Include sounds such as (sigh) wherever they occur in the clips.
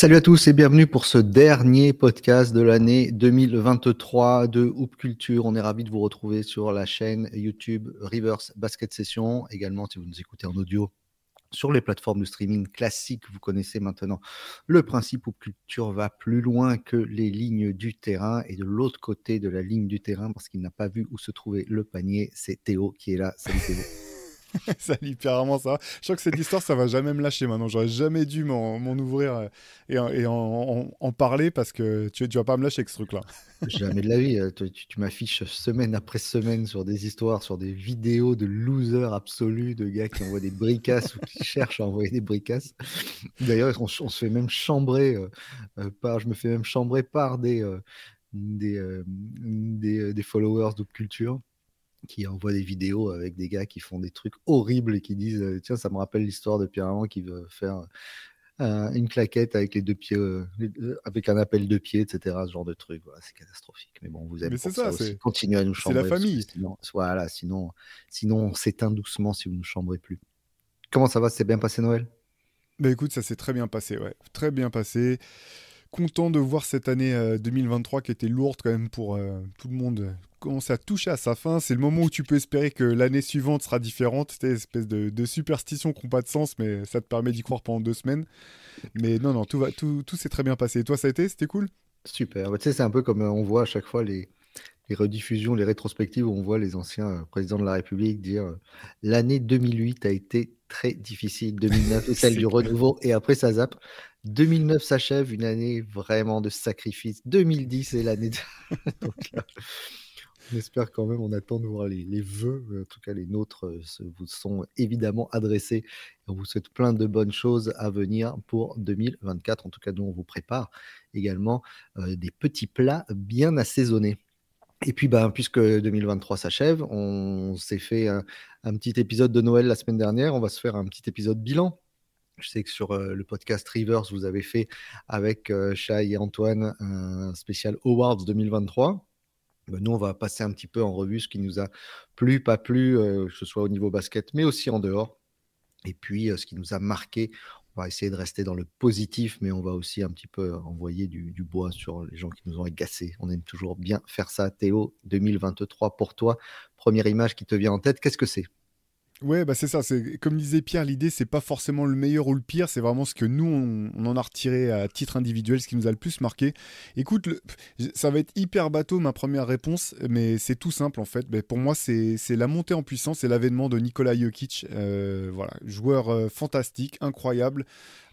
Salut à tous et bienvenue pour ce dernier podcast de l'année 2023 de Hoop Culture. On est ravi de vous retrouver sur la chaîne YouTube Reverse Basket Session. Également, si vous nous écoutez en audio, sur les plateformes de streaming classiques, vous connaissez maintenant le principe Hoop Culture va plus loin que les lignes du terrain. Et de l'autre côté de la ligne du terrain, parce qu'il n'a pas vu où se trouvait le panier, c'est Théo qui est là. Salut Théo. (laughs) ça littéralement ça. Je crois que cette histoire, ça va jamais me lâcher maintenant. J'aurais jamais dû m'en ouvrir euh, et, et en, en, parler parce que tu, tu vas pas me lâcher avec ce truc-là. (laughs) jamais de la vie. Euh, tu, tu m'affiches semaine après semaine sur des histoires, sur des vidéos de losers absolus, de gars qui envoient des bricasses ou qui (laughs) cherchent à envoyer des bricasses. D'ailleurs, on, se fait même chambrer euh, par, je me fais même chambrer par des, des, des, des, followers de culture qui envoie des vidéos avec des gars qui font des trucs horribles et qui disent euh, tiens ça me rappelle l'histoire de Pierre Armand qui veut faire euh, une claquette avec les deux pieds euh, avec un appel de pied etc ce genre de truc voilà, c'est catastrophique. Mais bon vous aimez ça, ça aussi. continuez à nous chambrer c'est la famille. sinon, voilà sinon sinon on s'éteint doucement si vous ne chambrez plus. Comment ça va? C'est bien passé Noël? Bah écoute ça s'est très bien passé ouais. Très bien passé content de voir cette année 2023 qui était lourde quand même pour tout le monde commence à toucher à sa fin. C'est le moment où tu peux espérer que l'année suivante sera différente. C'était une espèce de, superstition qui n'a pas de sens, mais ça te permet d'y croire pendant deux semaines. Mais non, non, tout, va, tout, s'est très bien passé. Et toi, ça a été? C'était cool? Super. Bah, tu sais, c'est un peu comme euh, on voit à chaque fois les, rediffusions, les rétrospectives où on voit les anciens euh, présidents de la République dire euh, l'année 2008 a été très difficile, 2009 est (laughs) celle du renouveau, et après ça zappe. 2009 s'achève, une année vraiment de sacrifice. 2010 est l'année. De... (laughs) On espère quand même, on attend de voir les, les vœux, en tout cas les nôtres euh, vous sont évidemment adressés. on vous souhaite plein de bonnes choses à venir pour 2024. En tout cas, nous, on vous prépare également euh, des petits plats bien assaisonnés. Et puis, ben, puisque 2023 s'achève, on s'est fait un, petit épisode de Noël la semaine dernière. On va se faire un petit épisode bilan. Je sais que sur euh, le podcast Rivers, vous avez fait avec euh, Shai et Antoine un spécial Awards 2023. Bah, nous, on va passer un petit peu en revue ce qui nous a plu, pas plu, euh, que ce soit au niveau basket, mais aussi en dehors. Et puis, euh, ce qui nous a marqué, va essayer de rester dans le positif, mais on va aussi un petit peu envoyer du, du, bois sur les gens qui nous ont agacés. On aime toujours bien faire ça. Théo, 2023 pour toi. Première image qui te vient en tête, qu'est-ce que c'est? Ouais, bah c'est ça. Comme disait Pierre, l'idée c'est pas forcément le meilleur ou le pire, c'est vraiment ce que nous on, en a retiré à titre individuel, ce qui nous a le plus marqué. Écoute, ça va être hyper bateau ma première réponse, mais c'est tout simple en fait. Mais pour moi, c'est la montée en puissance et l'avènement de Nikola Jokic. Euh, voilà, joueur euh, fantastique, incroyable.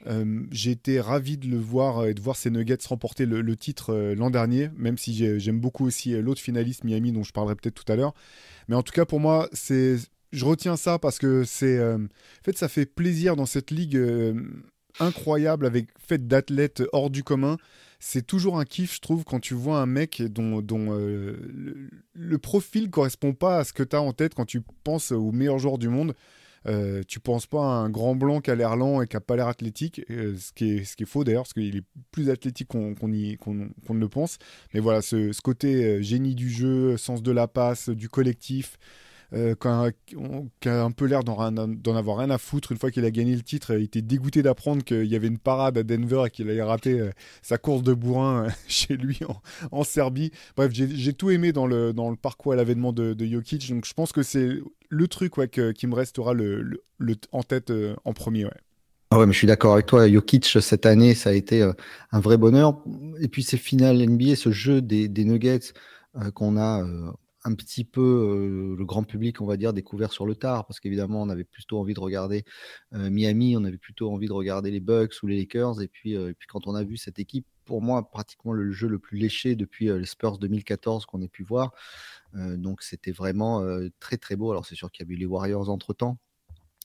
Euh, j'ai été ravi de le voir et de voir ses Nuggets remporter le titre l'an dernier, même si j'aime beaucoup aussi l'autre finaliste Miami dont je parlerai peut-être tout à l'heure. Mais en tout cas, pour moi, c'est je retiens ça parce que c'est. Euh, en fait, ça fait plaisir dans cette ligue euh, incroyable avec fait d'athlètes hors du commun. C'est toujours un kiff, je trouve, quand tu vois un mec dont, dont euh, le, le, profil correspond pas à ce que tu as en tête quand tu penses au meilleur joueur du monde. Tu penses pas à un grand blanc qui a l'air lent et qui a pas l'air athlétique, ce, qui est, ce qui est faux d'ailleurs, parce qu'il est plus athlétique qu'on ne le pense. Mais voilà, ce, ce côté génie du jeu, sens de la passe, du collectif, euh, qui a un peu l'air d'en avoir rien à foutre. Une fois qu'il a gagné le titre, il était dégoûté d'apprendre qu'il y avait une parade à Denver et qu'il allait rater euh, sa course de bourrin euh, (laughs) chez lui en, Serbie. Bref, j'ai tout aimé dans le, dans le parcours à l'avènement de, de Jokic. Donc je pense que c'est le truc ouais, qui me restera le, le, en tête en premier. Ouais. Ah ouais, mais je suis d'accord avec toi. Jokic, cette année, ça a été un vrai bonheur. Et puis, ces finales NBA, ce jeu des Nuggets qu'on a un petit peu le grand public, on va dire, découvert sur le tard, parce qu'évidemment, on avait plutôt envie de regarder Miami, on avait plutôt envie de regarder les Bucks ou les Lakers, et puis, et puis quand on a vu cette équipe, pour moi, pratiquement le jeu le plus léché depuis les Spurs 2014 qu'on ait pu voir. donc c'était vraiment très très beau. Alors c'est sûr qu'il y a eu les Warriors entre temps,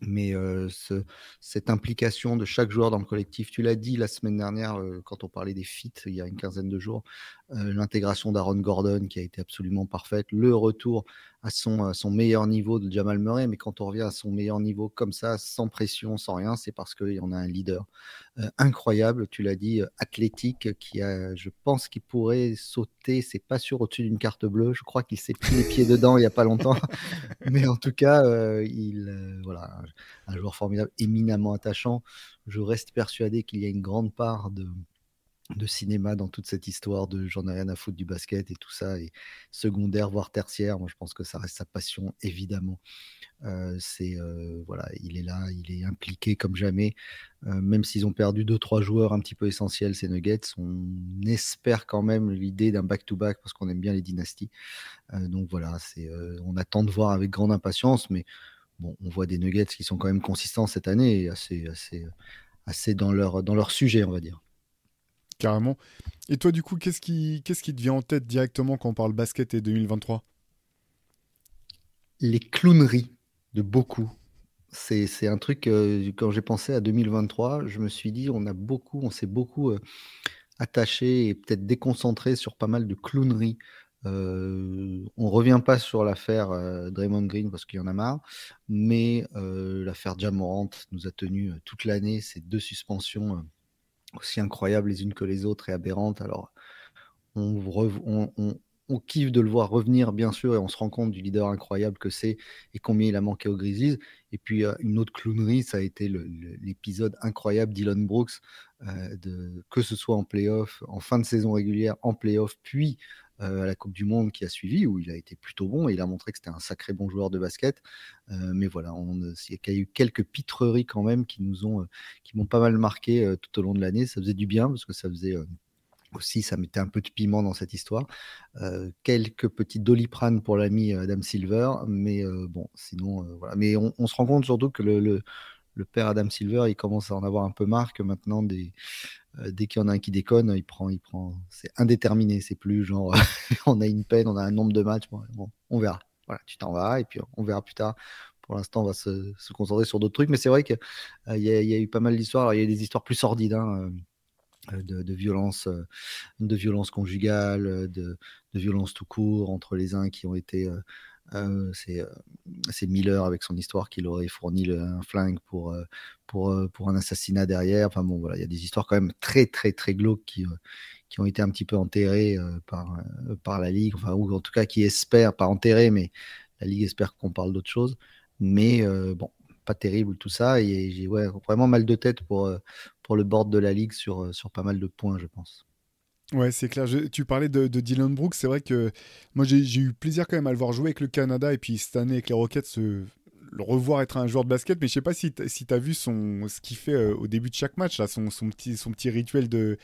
mais ce, cette implication de chaque joueur dans le collectif, tu l'as dit la semaine dernière quand on parlait des fits il y a une quinzaine de jours, l'intégration d'Aaron Gordon qui a été absolument parfaite, le retour à son, meilleur niveau de Jamal Murray, mais quand on revient à son meilleur niveau comme ça, sans pression, sans rien, c'est parce qu'il y en a un leader incroyable, tu l'as dit, athlétique, qui a, je pense qu'il pourrait sauter, c'est pas sûr, au-dessus d'une carte bleue, je crois qu'il s'est pris les pieds dedans il n'y a pas longtemps, (laughs) mais en tout cas, il, voilà, un joueur formidable, éminemment attachant. Je reste persuadé qu'il y a une grande part de, de cinéma dans toute cette histoire de j'en ai rien à foutre du basket et tout ça, et secondaire, voire tertiaire. Moi, je pense que ça reste sa passion, évidemment. Euh, c'est euh, voilà, il est là, il est impliqué comme jamais. Euh, même s'ils ont perdu deux trois joueurs un petit peu essentiels, ces Nuggets, on espère quand même l'idée d'un back-to-back parce qu'on aime bien les dynasties. donc voilà, c'est on attend de voir avec grande impatience, mais bon, on voit des Nuggets qui sont quand même consistants cette année et assez assez assez dans leur dans leur sujet, on va dire. Carrément. Et toi, du coup, qu'est-ce qui, qu'est-ce te vient en tête directement quand on parle basket et 2023 Les clowneries de beaucoup. C'est, un truc, euh, quand j'ai pensé à 2023, je me suis dit, on a beaucoup, on s'est beaucoup euh, attaché et peut-être déconcentré sur pas mal de clowneries. Euh, on revient pas sur l'affaire Draymond Green parce qu'il y en a marre, mais l'affaire Jamorant nous a tenu toute l'année, ces deux suspensions aussi incroyables les unes que les autres et aberrantes. Alors, on, kiffe de le voir revenir, bien sûr, et on se rend compte du leader incroyable que c'est et combien il a manqué aux Grizzlies. Et puis, euh, une autre clownerie, ça a été l'épisode incroyable d'Elon Brooks, euh, que ce soit en playoff, en fin de saison régulière, en playoff, puis à la Coupe du Monde qui a suivi, où il a été plutôt bon et il a montré que c'était un sacré bon joueur de basket. Euh, mais voilà, il y a eu quelques pitreries quand même qui nous ont, euh, qui m'ont pas mal marqué tout au long de l'année. Ça faisait du bien parce que ça faisait aussi, ça mettait un peu de piment dans cette histoire. quelques petits doliprane pour l'ami Adam Silver, mais bon, sinon, voilà. Mais on, se rend compte surtout que le, père Adam Silver, il commence à en avoir un peu marre que maintenant des, euh, dès qu'il y en a un qui déconne, il prend, il prend. C'est indéterminé. C'est plus genre, (laughs) on a une peine, on a un nombre de matchs. On verra. Voilà, tu t'en vas et puis on verra plus tard. Pour l'instant, on va se, concentrer sur d'autres trucs. Mais c'est vrai qu'il euh, y, a eu pas mal d'histoires. Il y a des histoires plus sordides. Hein, euh, de, de, violence, de violence conjugale, de, violence tout court entre les uns qui ont été euh, euh, c'est Miller avec son histoire qu'il aurait fourni un flingue pour, euh, pour, un assassinat derrière. Enfin bon, voilà, il y a des histoires quand même très, très, très glauques qui, ont été un petit peu enterrées par, la Ligue, enfin, ou en tout cas qui espèrent, pas enterrées, mais la Ligue espère qu'on parle d'autre chose. Mais bon, pas terrible tout ça. Et j'ai ouais, vraiment mal de tête pour, le board de la Ligue sur pas mal de points, je pense. Ouais, c'est clair. tu parlais de, Dylan Brooks. C'est vrai que moi, j'ai eu plaisir quand même à le voir jouer avec le Canada et puis cette année avec les Rockets, le revoir être un joueur de basket. Mais je sais pas si tu as vu son, ce qu'il fait euh, au début de chaque match, là, son, son, petit, son petit rituel de,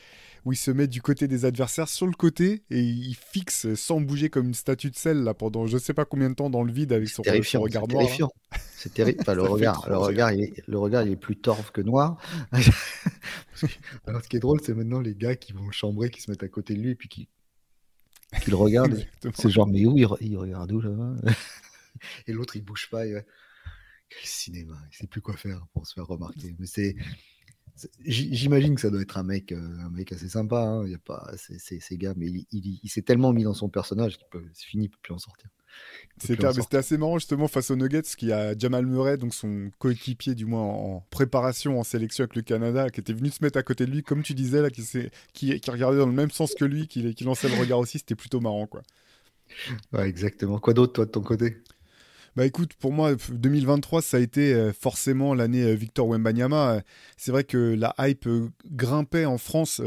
où il se met du côté des adversaires sur le côté et il fixe sans bouger comme une statue de sel là, pendant je sais pas combien de temps dans le vide avec son, regard noir. Terrifiant. C'est terrible. le regard, le, regard il est, le regard, il est plus torve que noir. (laughs) Alors, ce qui est drôle, c'est maintenant les gars qui vont chambrer, qui se mettent à côté de lui et puis qui, qui le regardent. (laughs) c'est genre, mais où il, regarde où là (laughs) Et l'autre, il bouge pas. Quel cinéma, il sait plus quoi faire pour se faire remarquer. Mais c'est J'imagine que ça doit être un mec, euh, un mec assez sympa. Hein. Il y a pas ces gars, mais il, s'est tellement mis dans son personnage qu'il peut, c'est fini, il peut plus en sortir. C'était assez marrant justement face aux Nuggets, qui a Jamal Murray, donc son coéquipier du moins en préparation en sélection avec le Canada, qui était venu se mettre à côté de lui, comme tu disais là, qui, qui, qui regardait dans le même sens que lui, qui, qui lançait le regard aussi. C'était plutôt marrant, quoi. Ouais, exactement. Quoi d'autre toi de ton côté? Bah écoute, pour moi, 2023, ça a été euh, forcément l'année euh, Victor Wembanyama. C'est vrai que la hype euh, grimpait en France.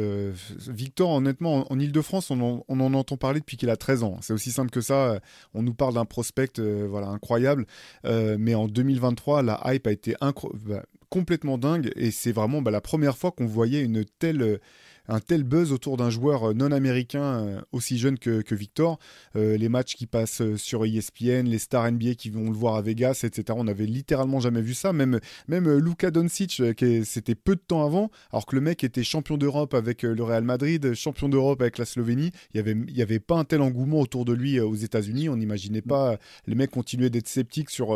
Victor, honnêtement, en, Ile-de-France, on, en entend parler depuis qu'il a 13 ans. C'est aussi simple que ça. On nous parle d'un prospect voilà, incroyable. mais en 2023, la hype a été bah, complètement dingue. Et c'est vraiment bah, la première fois qu'on voyait une telle un tel buzz autour d'un joueur euh, non américain euh, aussi jeune que, Victor. Euh, les matchs qui passent sur ESPN, les stars NBA qui vont le voir à Vegas, etc. On n'avait littéralement jamais vu ça. Même, même Luka Doncic, c'était peu de temps avant, alors que le mec était champion d'Europe avec le Real Madrid, champion d'Europe avec la Slovénie. Il n'y avait, y avait pas un tel engouement autour de lui aux États-Unis. On n'imaginait pas. Les mecs continuaient d'être sceptiques sur.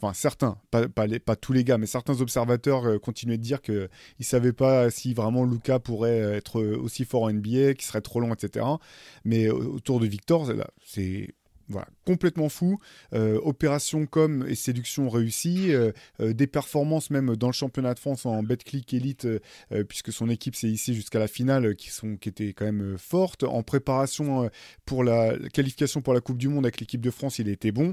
enfin, certains, pas, pas, pas, tous les gars, mais certains observateurs continuaient de dire qu'ils ne savaient pas si vraiment Luka pourrait être aussi fort en NBA, qui serait trop long, etc. Mais autour de Victor, c'est voilà, complètement fou. Euh, opération com et séduction réussie. Euh, euh, des performances même dans le championnat de France en Betclic Elite, puisque son équipe s'est ici jusqu'à la finale, qui, sont, qui étaient quand même fortes. En préparation pour la qualification pour la Coupe du Monde avec l'équipe de France, il était bon.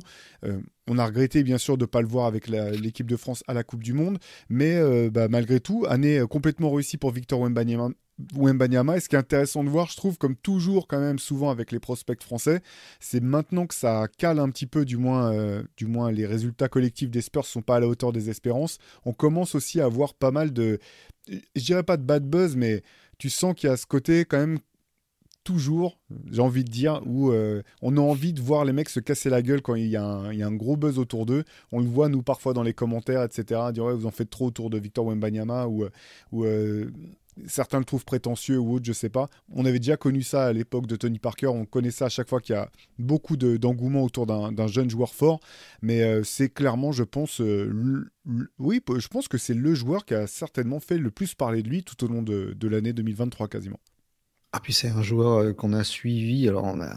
on a regretté bien sûr de ne pas le voir avec l'équipe de France à la Coupe du Monde, mais bah, malgré tout, année complètement réussie pour Victor Wembanyama, Wembanyama. Et ce qui est intéressant de voir, je trouve, comme toujours quand même souvent avec les prospects français, c'est maintenant que ça cale un petit peu, du moins, euh, du moins les résultats collectifs des Spurs sont pas à la hauteur des espérances. On commence aussi à avoir pas mal de, je dirais pas de bad buzz, mais tu sens qu'il y a ce côté quand même toujours, j'ai envie de dire, où euh, on a envie de voir les mecs se casser la gueule quand il y, a un, gros buzz autour d'eux. On le voit, nous, parfois dans les commentaires, etc. Dire, ouais, vous en faites trop autour de Victor Wembanyama ou, ou euh, certains le trouvent prétentieux ou autre, je sais pas. On avait déjà connu ça à l'époque de Tony Parker. On connaît ça à chaque fois qu'il y a beaucoup d'engouement autour d'un jeune joueur fort. Mais euh, c'est clairement, je pense, oui, je pense que c'est le joueur qui a certainement fait le plus parler de lui tout au long de, de l'année 2023 quasiment. Ah, puis c'est un joueur euh, qu'on a suivi. Alors, on a,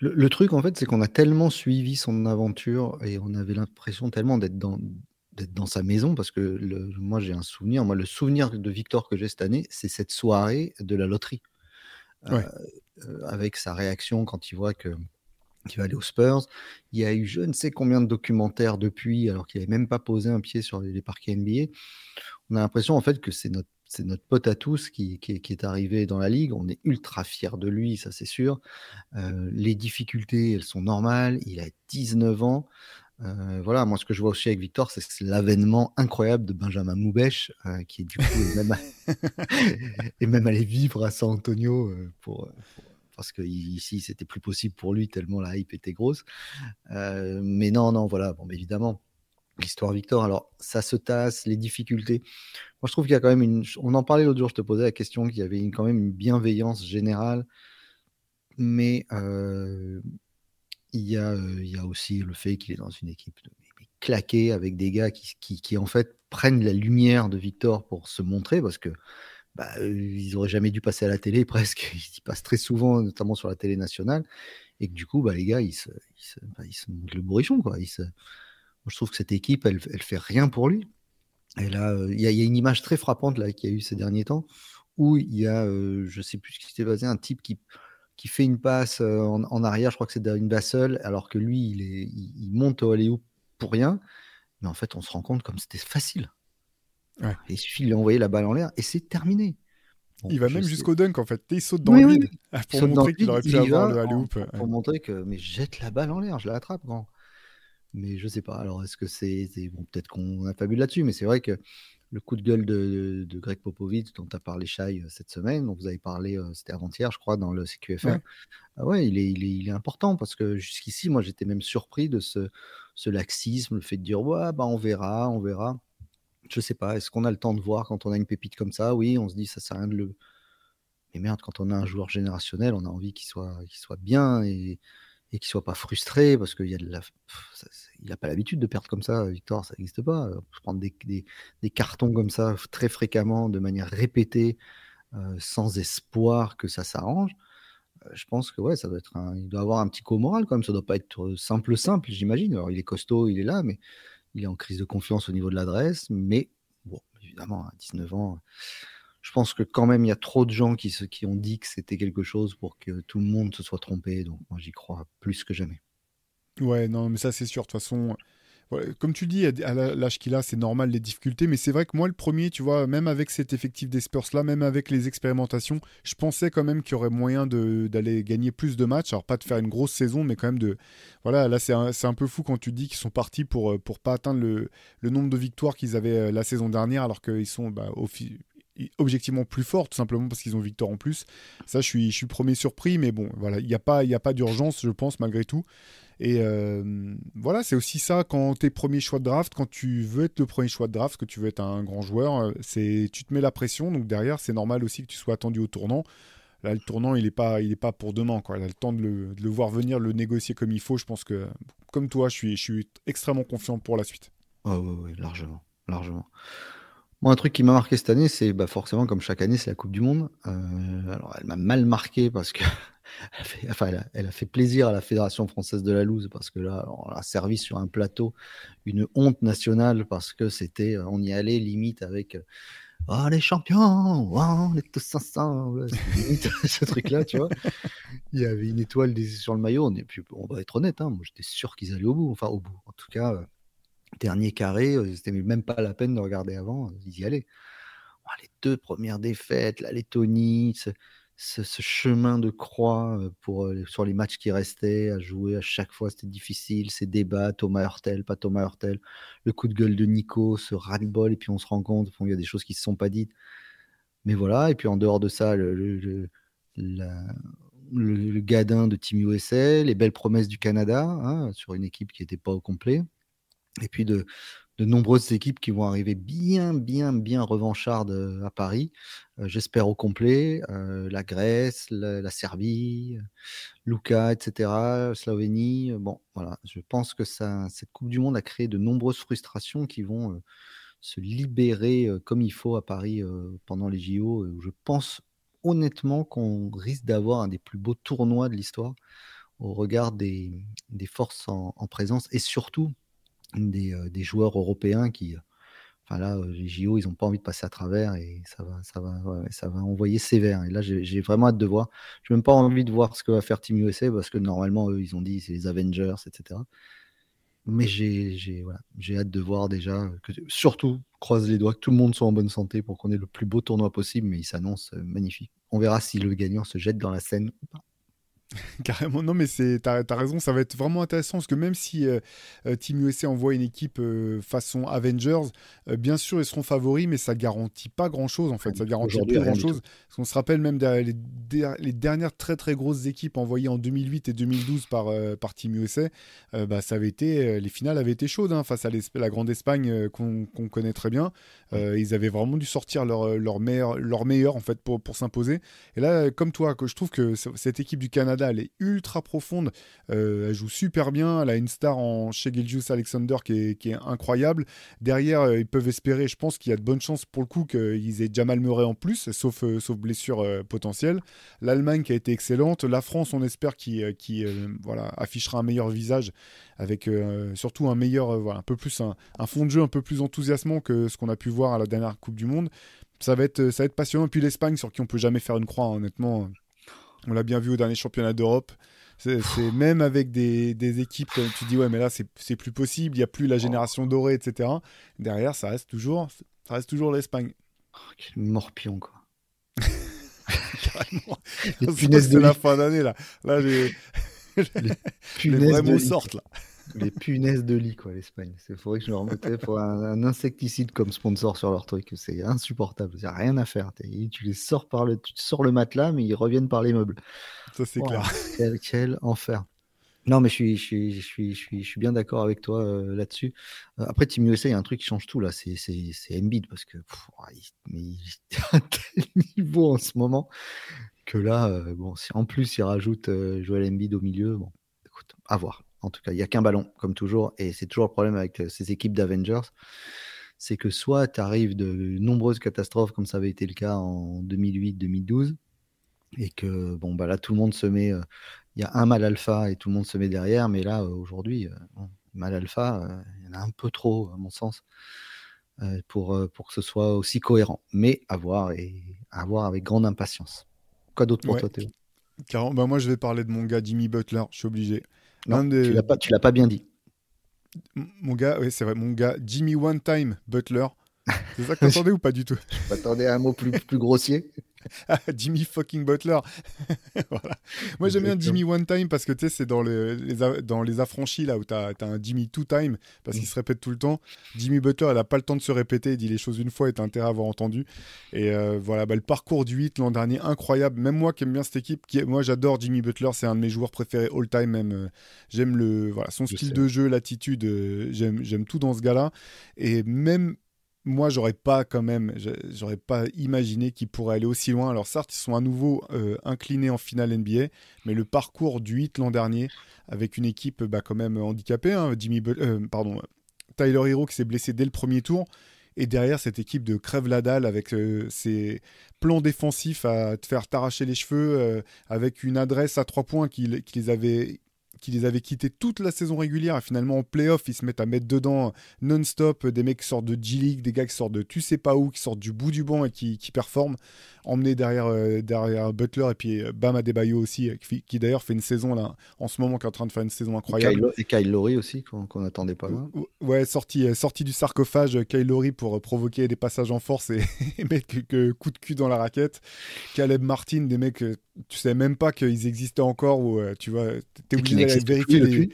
Le, truc, en fait, c'est qu'on a tellement suivi son aventure et on avait l'impression tellement d'être dans, d'être dans sa maison parce que le, moi, j'ai un souvenir. Moi, le souvenir de Victor que j'ai cette année, c'est cette soirée de la loterie. Euh, euh, avec sa réaction quand il voit que qu'il va aller aux Spurs. Il y a eu je ne sais combien de documentaires depuis, alors qu'il n'avait même pas posé un pied sur les parquets NBA. On a l'impression en fait que c'est notre c'est notre pote à tous qui, est arrivé dans la ligue. On est ultra fiers de lui, ça c'est sûr. Euh, les difficultés, elles sont normales. Il a 19 ans. Euh, voilà, moi ce que je vois aussi avec Victor, c'est l'avènement incroyable de Benjamin Moubèche, euh, qui est du coup et (laughs) même, allé vivre à San Antonio pour, parce que ici c'était plus possible pour lui tellement la hype était grosse. mais non, non, voilà, bon, évidemment, l'histoire Victor. Alors, ça se tasse, les difficultés. Moi, je trouve qu'il y a quand même une. On en parlait l'autre jour, je te posais la question qu'il y avait quand même une bienveillance générale, mais euh, il, y a, y aussi le fait qu'il est dans une équipe claquée avec des gars qui, en fait prennent la lumière de Victor pour se montrer parce que bah, ils auraient jamais dû passer à la télé (laughs) presque. Ils passent très souvent, notamment sur la télé nationale, et que du coup, bah, les gars, ils se, ils bah, le bourrichon, quoi. Je trouve que cette équipe, elle, elle fait rien pour lui. Et là, il y, a une image très frappante là qu'il y a eu ces derniers temps où il y a, euh, je sais plus ce qui s'était passé, un type qui, qui fait une passe euh, en, arrière, je crois que c'est une basse seule, alors que lui, il, est, il, monte au alley pour rien. Mais en fait, on se rend compte comme c'était facile. Il suffit de lui envoyer la balle en l'air et c'est terminé. il va même jusqu'au dunk en fait. Il saute dans le vide (laughs) pour montrer qu'il aurait pu avoir le alley Pour, montrer que mais jette la balle en l'air, je l'attrape grand. Mais je sais pas. Alors, est-ce que c'est. Bon, Peut-être qu'on a fabule là-dessus, mais c'est vrai que le coup de gueule de, Greg Popovich, dont as parlé Shai euh, cette semaine, dont vous avez parlé, euh, c'était avant-hier, je crois, dans le CQFR. Ouais. Ah ouais, il est, il, est, il est important parce que jusqu'ici, moi, j'étais même surpris de ce, ce laxisme, le fait de dire, ouais, bah, on verra, on verra. Je sais pas, est-ce qu'on a le temps de voir quand on a une pépite comme ça? Oui, on se dit, ça sert à rien de le. Mais merde, quand on a un joueur générationnel, on a envie qu'il soit, qu'il soit bien et et qu'il soit pas frustré parce qu'il a de la... il n'a pas l'habitude de perdre comme ça, Victor, ça n'existe pas. Prendre des, cartons comme ça très fréquemment, de manière répétée, euh, sans espoir que ça s'arrange. Euh, je pense que ouais, ça doit être un... il doit avoir un petit coup moral quand même. Ça doit pas être simple simple, j'imagine. Alors il est costaud, il est là, mais il est en crise de confiance au niveau de l'adresse. Mais bon, évidemment, à 19 ans je pense que quand même, il y a trop de gens qui, ont dit que c'était quelque chose pour que tout le monde se soit trompé. Donc moi, j'y crois plus que jamais. Ouais, non, mais ça, c'est sûr. De toute façon, comme tu dis, à l'âge qu'il a, c'est normal les difficultés. Mais c'est vrai que moi, le premier, tu vois, même avec cet effectif des Spurs-là, même avec les expérimentations, je pensais quand même qu'il y aurait moyen d'aller gagner plus de matchs. Alors, pas de faire une grosse saison, mais quand même de. Voilà, là, c'est un, peu fou quand tu dis qu'ils sont partis pour, pour pas atteindre le, le nombre de victoires qu'ils avaient euh, la saison dernière, alors qu'ils sont bah, au, objectivement plus fort, tout simplement parce qu'ils ont Victor en plus. Ça, je suis, premier surpris, mais bon, voilà, il n'y a pas, a pas d'urgence, je pense, malgré tout. Et euh, voilà, c'est aussi ça quand tu es premier choix de draft, quand tu veux être le premier choix de draft, que tu veux être un grand joueur, euh, c'est tu te mets la pression, donc derrière, c'est normal aussi que tu sois attendu au tournant. Là, le tournant, il n'est pas, il pas pour demain. Quoi. Il a le temps de le, de le, voir venir, le négocier comme il faut. Je pense que, comme toi, je suis, je suis extrêmement confiant pour la suite. Oh, oui, oui, largement. largement. Moi, un truc qui m'a marqué cette année, c'est bah, forcément, comme chaque année, c'est la Coupe du Monde. Euh, alors, elle m'a mal marqué parce que (laughs) elle, a fait, enfin, elle, a, fait, plaisir à la Fédération française de la loose parce que là, on a servi sur un plateau une honte nationale parce que c'était, on y allait limite avec Oh, les champions, oh, on est tous ensemble. (laughs) ce truc-là, tu vois. Il y avait une étoile sur le maillot. On, est, on va être honnête, hein, moi j'étais sûr qu'ils allaient au bout. Enfin, au bout. En tout cas, Dernier carré, euh, c'était même pas la peine de regarder avant, ils y allaient. les deux premières défaites, la Lettonie, ce, chemin de croix pour, sur les matchs qui restaient, à jouer à chaque fois, c'était difficile, ces débats, Thomas Hurtel, pas Thomas Hurtel, le coup de gueule de Nico, ce ras-le-bol, et puis on se rend compte qu'il y a des choses qui ne se sont pas dites. Mais voilà, et puis en dehors de ça, le, gadin de Team USA, les belles promesses du Canada, hein, sur une équipe qui n'était pas au complet, et puis de, nombreuses équipes qui vont arriver bien, bien, bien revanchardes euh, à Paris. Euh, j'espère au complet. Euh, la Grèce, la, Serbie, Luca, etc., Slovénie. Bon, voilà. Je pense que cette Coupe du Monde a créé de nombreuses frustrations qui vont se libérer comme il faut à Paris pendant les JO. Je pense honnêtement qu'on risque d'avoir un des plus beaux tournois de l'histoire au regard des, forces en présence et surtout euh, des, joueurs européens qui, enfin là, euh, les JO, ils n'ont pas envie de passer à travers et ça va, ça va, ça va envoyer sévère. Et là, j'ai vraiment hâte de voir. Je n'ai même pas envie de voir ce que va faire Team USA parce que normalement, eux, ils ont dit c'est les Avengers, etc. Mais j'ai voilà, hâte de voir déjà, surtout, croise les doigts, que tout le monde soit en bonne santé pour qu'on ait le plus beau tournoi possible, mais il s'annonce euh, magnifique. On verra si le gagnant se jette dans la scène ou pas. (laughs) Carrément, non, mais c'est, t'as, as raison, ça va être vraiment intéressant parce que même si euh, euh, Team USA envoie une équipe euh, façon Avengers, bien sûr ils seront favoris, mais ça garantit pas grand chose en fait. Ça garantit pas grand chose. Parce qu'on se rappelle même les, les, dernières très très grosses équipes envoyées en 2008 et 2012 par, par Team USA, bah, ça avait été, les finales avaient été chaudes hein, face à la grande Espagne qu'on, connaît très bien. ils avaient vraiment dû sortir leur, leur, meilleur, leur meilleur en fait pour, pour s'imposer. Et là, comme toi, que je trouve que cette équipe du Canada elle est ultra profonde. Euh, elle joue super bien. Elle a une star en chez Alexander qui est, incroyable. Derrière, euh, ils peuvent espérer, je pense qu'il y a de bonnes chances pour le coup qu'ils aient Jamal Murray en plus, sauf, euh, blessure potentielle. L'Allemagne qui a été excellente. La France, on espère voilà, affichera un meilleur visage avec surtout un meilleur, un peu plus un, fond de jeu un peu plus enthousiasmant que ce qu'on a pu voir à la dernière Coupe du Monde. Ça va être, ça va être passionnant. Et puis l'Espagne, sur qui on peut jamais faire une croix, honnêtement. On l'a bien vu au dernier championnat d'Europe. C'est même avec des, équipes, tu dis, ouais, mais là, c'est plus possible, il n'y a plus la génération dorée, etc. Derrière, ça reste toujours, ça reste toujours l'Espagne. Oh, quel morpion, quoi. (laughs) Carrément. C'est la fin d'année, là. Là, j'ai. Les, vrais mots sortent, là les punaises de lit, quoi, l'Espagne. Il faudrait que je leur mette pour un, insecticide comme sponsor sur leur truc. C'est insupportable. Il n'y a rien à faire. Tu les sors par le, tu sors le matelas, mais ils reviennent par les meubles. Ça, c'est clair. Quel, enfer. Non, mais je suis, je suis, je suis, je suis, je suis bien d'accord avec toi euh, là-dessus. Euh, après, Team USA, il y a un truc qui change tout là, c'est Embiid parce que mais il est (laughs) à tel niveau en ce moment que là, euh, bon, si en plus il rajoute Joel Embiid au milieu, bon, écoute, à voir. En tout cas, il n'y a qu'un ballon, comme toujours. Et c'est toujours le problème avec euh, ces équipes d'Avengers. C'est que soit tu arrives de nombreuses catastrophes, comme ça avait été le cas en 2008-2012, et que bon, bah là, tout le monde se met. Euh, il y a un mal alpha et tout le monde se met derrière. Mais là, euh, aujourd'hui, mal alpha, il y en a un peu trop, à mon sens. pour, pour que ce soit aussi cohérent. Mais à voir et à voir avec grande impatience. Quoi d'autre pour toi, Théo? Bah moi, je vais parler de mon gars Jimmy Butler, je suis obligé. Non, tu l'as pas, l'as pas bien dit. Mon gars, oui, c'est vrai, mon gars Jimmy One Time Butler. C'est ça que t'attendais (laughs) ou pas du tout? Je m'attendais à un mot plus, plus grossier. (laughs) Jimmy fucking Butler. (laughs) voilà. Moi j'aime bien Jimmy One Time parce que tu sais, c'est dans, les, dans les affranchis là où tu as, un Jimmy Two Time parce qu'il mm. se répète tout le temps. Jimmy Butler, elle a pas le temps de se répéter, il dit les choses une fois et t'as intérêt à avoir entendu. Et euh, voilà, bah, le parcours du 8 l'an dernier, incroyable. Même moi qui aime bien cette équipe, qui, moi j'adore Jimmy Butler, c'est un de mes joueurs préférés all time même. Euh, j'aime le voilà, son style de jeu, l'attitude, euh, j'aime tout dans ce gars-là. Et même moi, j'aurais pas quand même, j'aurais pas imaginé qu'ils pourraient aller aussi loin. Alors certes, ils sont à nouveau euh, inclinés en finale NBA, mais le parcours du 8 l'an dernier, avec une équipe bah, quand même handicapée, hein, Jimmy, euh, pardon, Tyler Hero qui s'est blessé dès le premier tour, et derrière cette équipe de crève la dalle avec euh, ses plans défensifs à te faire t'arracher les cheveux, avec une adresse à trois points qui, qui les avait qui les avait quittés toute la saison régulière et finalement en playoff ils se mettent à mettre dedans non-stop des mecs qui sortent de G-League, des gars qui sortent de tu sais pas où, qui sortent du bout du banc et qui, qui performent. Emmené derrière, euh, derrière Butler et puis Bam Adebayo aussi, qui, d'ailleurs fait une saison là, en ce moment, qui est en train de faire une saison incroyable. Et Kyle, Lowry aussi, qu'on n'attendait pas loin. Ouais, sorti, sorti du sarcophage, Kyle Lowry pour provoquer des passages en force et, (laughs) mettre que, coup de cul dans la raquette. Caleb Martin, des mecs, tu sais même pas qu'ils existaient encore, ou tu vois, t'es obligé d'aller vérifier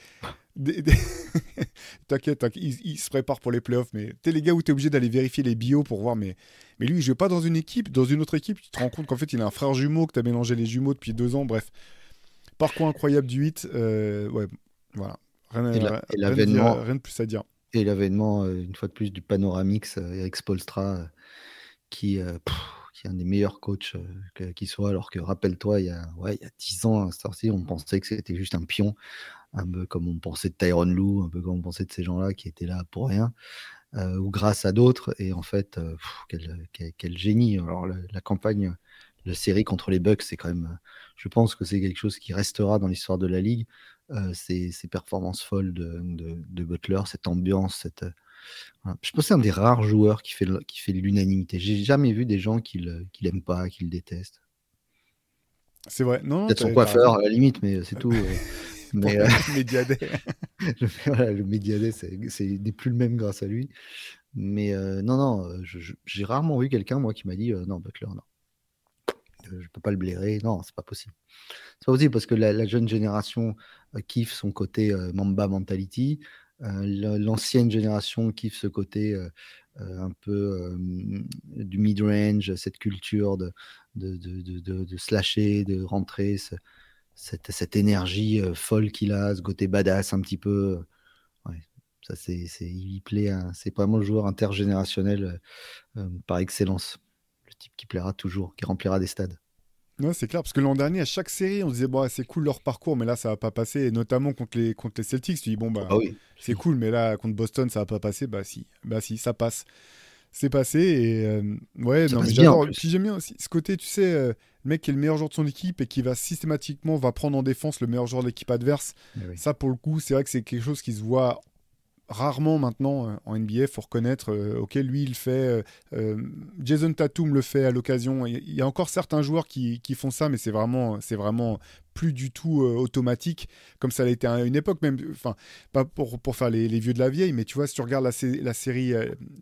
(laughs) T'inquiète, il, se prépare pour les playoffs, mais t'es les gars où t'es obligé d'aller vérifier les bios pour voir, mais, mais lui, il joue pas dans une équipe, dans une autre équipe, tu te rends compte qu'en fait, il a un frère jumeau, que t'as mélangé les jumeaux depuis deux ans, bref. Parcours incroyable du 8, euh, ouais, voilà. Rien, de plus à dire. Et l'avènement, euh, une fois de plus, du panoramix, euh, Eric Spolstra, qui, qui est un des meilleurs coachs qui soit, alors que rappelle-toi, il y a ouais, il y a 10 ans, à cette on pensait que c'était juste un pion un peu comme on pensait de Tyron Lou, un peu comme on pensait de ces gens-là qui étaient là pour rien, euh, ou grâce à d'autres. Et en fait, euh, quel, génie. Alors la, campagne, la série contre les Bucks, c'est quand même, je pense que c'est quelque chose qui restera dans l'histoire de la ligue. Euh, ces, performances folles de, Butler, cette ambiance, cette je pense que c'est un des rares joueurs qui fait, qui fait l'unanimité. J'ai jamais vu des gens qui l'aiment pas, qui le détestent. C'est vrai. Non, Peut-être son coiffeur à la limite, mais c'est tout. (laughs) (laughs) Mais, euh, (laughs) (laughs) le Médiadet. le, Médiadet, c'est n'est plus le même grâce à lui. Mais euh, non, non, euh, j'ai rarement vu quelqu'un, moi, qui m'a dit non, Butler, non. Je peux pas le blairer. Non, c'est pas possible. C'est pas possible parce que la, jeune génération kiffe son côté Mamba mentality. L'ancienne génération kiffe ce côté un peu du mid-range, cette culture de, de, de, de, de slasher, de rentrer, cette, cette énergie euh, folle qu'il a, ce côté badass un petit peu. Ouais, ça, c'est, c'est, il plaît. c'est vraiment le joueur intergénérationnel euh, par excellence. Le type qui plaira toujours, qui remplira des stades. Ouais, c'est clair, parce que l'an dernier, à chaque série, on disait, bon, c'est cool leur parcours, mais là, ça va pas passer, et notamment contre les, contre les Celtics. Tu dis, bon, bah, ah oui. c'est cool, mais là, contre Boston, ça va pas passer. Bah, si, bah, si, ça passe. C'est passé, et euh, ouais, non, mais j'adore. Puis j'aime bien aussi ce côté, tu sais, le mec qui est le meilleur joueur de son équipe et qui va systématiquement va prendre en défense le meilleur joueur de l'équipe adverse. Ça, pour le coup, c'est vrai que c'est quelque chose qui se voit rarement maintenant euh, en NBA, faut reconnaître, euh, ok, lui il fait, euh, Jason Tatum le fait à l'occasion. Il y a encore certains joueurs qui, qui font ça, mais c'est vraiment, c'est vraiment plus du tout automatique, comme ça a été à une époque même, enfin, pas pour, pour faire les, les, vieux de la vieille, mais tu vois, si tu regardes la, la série,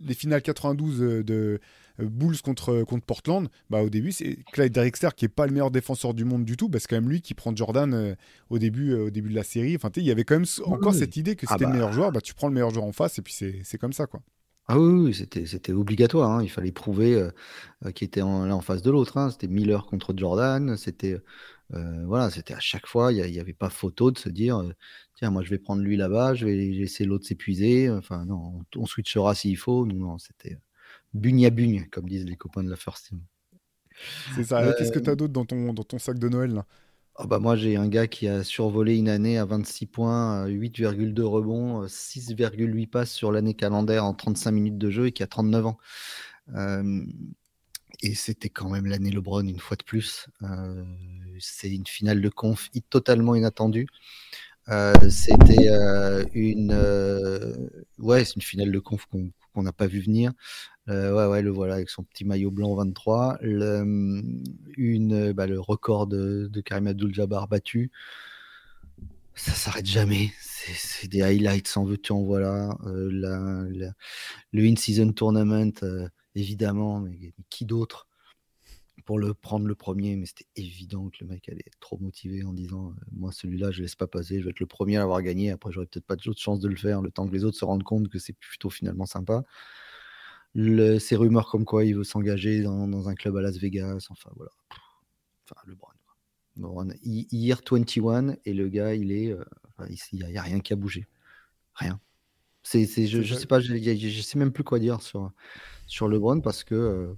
les finales 92 de Bulls contre, contre Portland, bah, au début, c'est Clyde Drexler qui est pas le meilleur défenseur du monde du tout, parce que c'est quand même lui qui prend Jordan euh, au, début, euh, au début de la série. Enfin, il y avait quand même encore cette idée que ah c'était le bah. meilleur joueur, bah, tu prends le meilleur joueur en face, et puis c'est comme ça. quoi. Ah oui, c'était obligatoire. Hein. Il fallait prouver qu'il était l'un en face de l'autre. Hein. C'était Miller contre Jordan. C'était voilà, c'était à chaque fois. Il n'y avait pas photo de se dire tiens, moi je vais prendre lui là-bas, je vais laisser l'autre s'épuiser. Enfin non, on, switchera s'il faut. Non, non, c'était bugne à bugne, comme disent les copains de la First Team. C'est ça. Qu'est-ce que tu as d'autre dans ton, dans ton sac de Noël là? Ah bah moi, j'ai un gars qui a survolé une année à 26 points, 8,2 rebonds, 6,8 passes sur l'année calendaire en 35 minutes de jeu et qui a 39 ans. et c'était quand même l'année LeBron une fois de plus. c'est une finale de conf totalement inattendue. c'était une ouais, c'est une finale de conf qu'on n'a pas vu venir. Euh, ouais, ouais, le voilà avec son petit maillot blanc 23. Le, une, bah, le record de, de Karim Abdul-Jabbar battu. Ça s'arrête jamais. C'est des highlights, en veux-tu, en voilà. Euh, la, le in-season tournament, euh, évidemment, mais, qui d'autre? Pour le prendre le premier, mais c'était évident que le mec allait être trop motivé en disant Moi, celui-là, je laisse pas passer, je vais être le premier à l'avoir gagné. Après, j'aurais peut-être pas d'autres chances de le faire, le temps que les autres se rendent compte que c'est plutôt finalement sympa. Le, ces rumeurs comme quoi il veut s'engager dans, un club à Las Vegas, enfin voilà. Enfin, le Brown. Year 21, et le gars, il est. il n'y a, rien qui a bougé. Rien. C'est, je, je sais pas, je, je, sais même plus quoi dire sur, sur LeBron parce que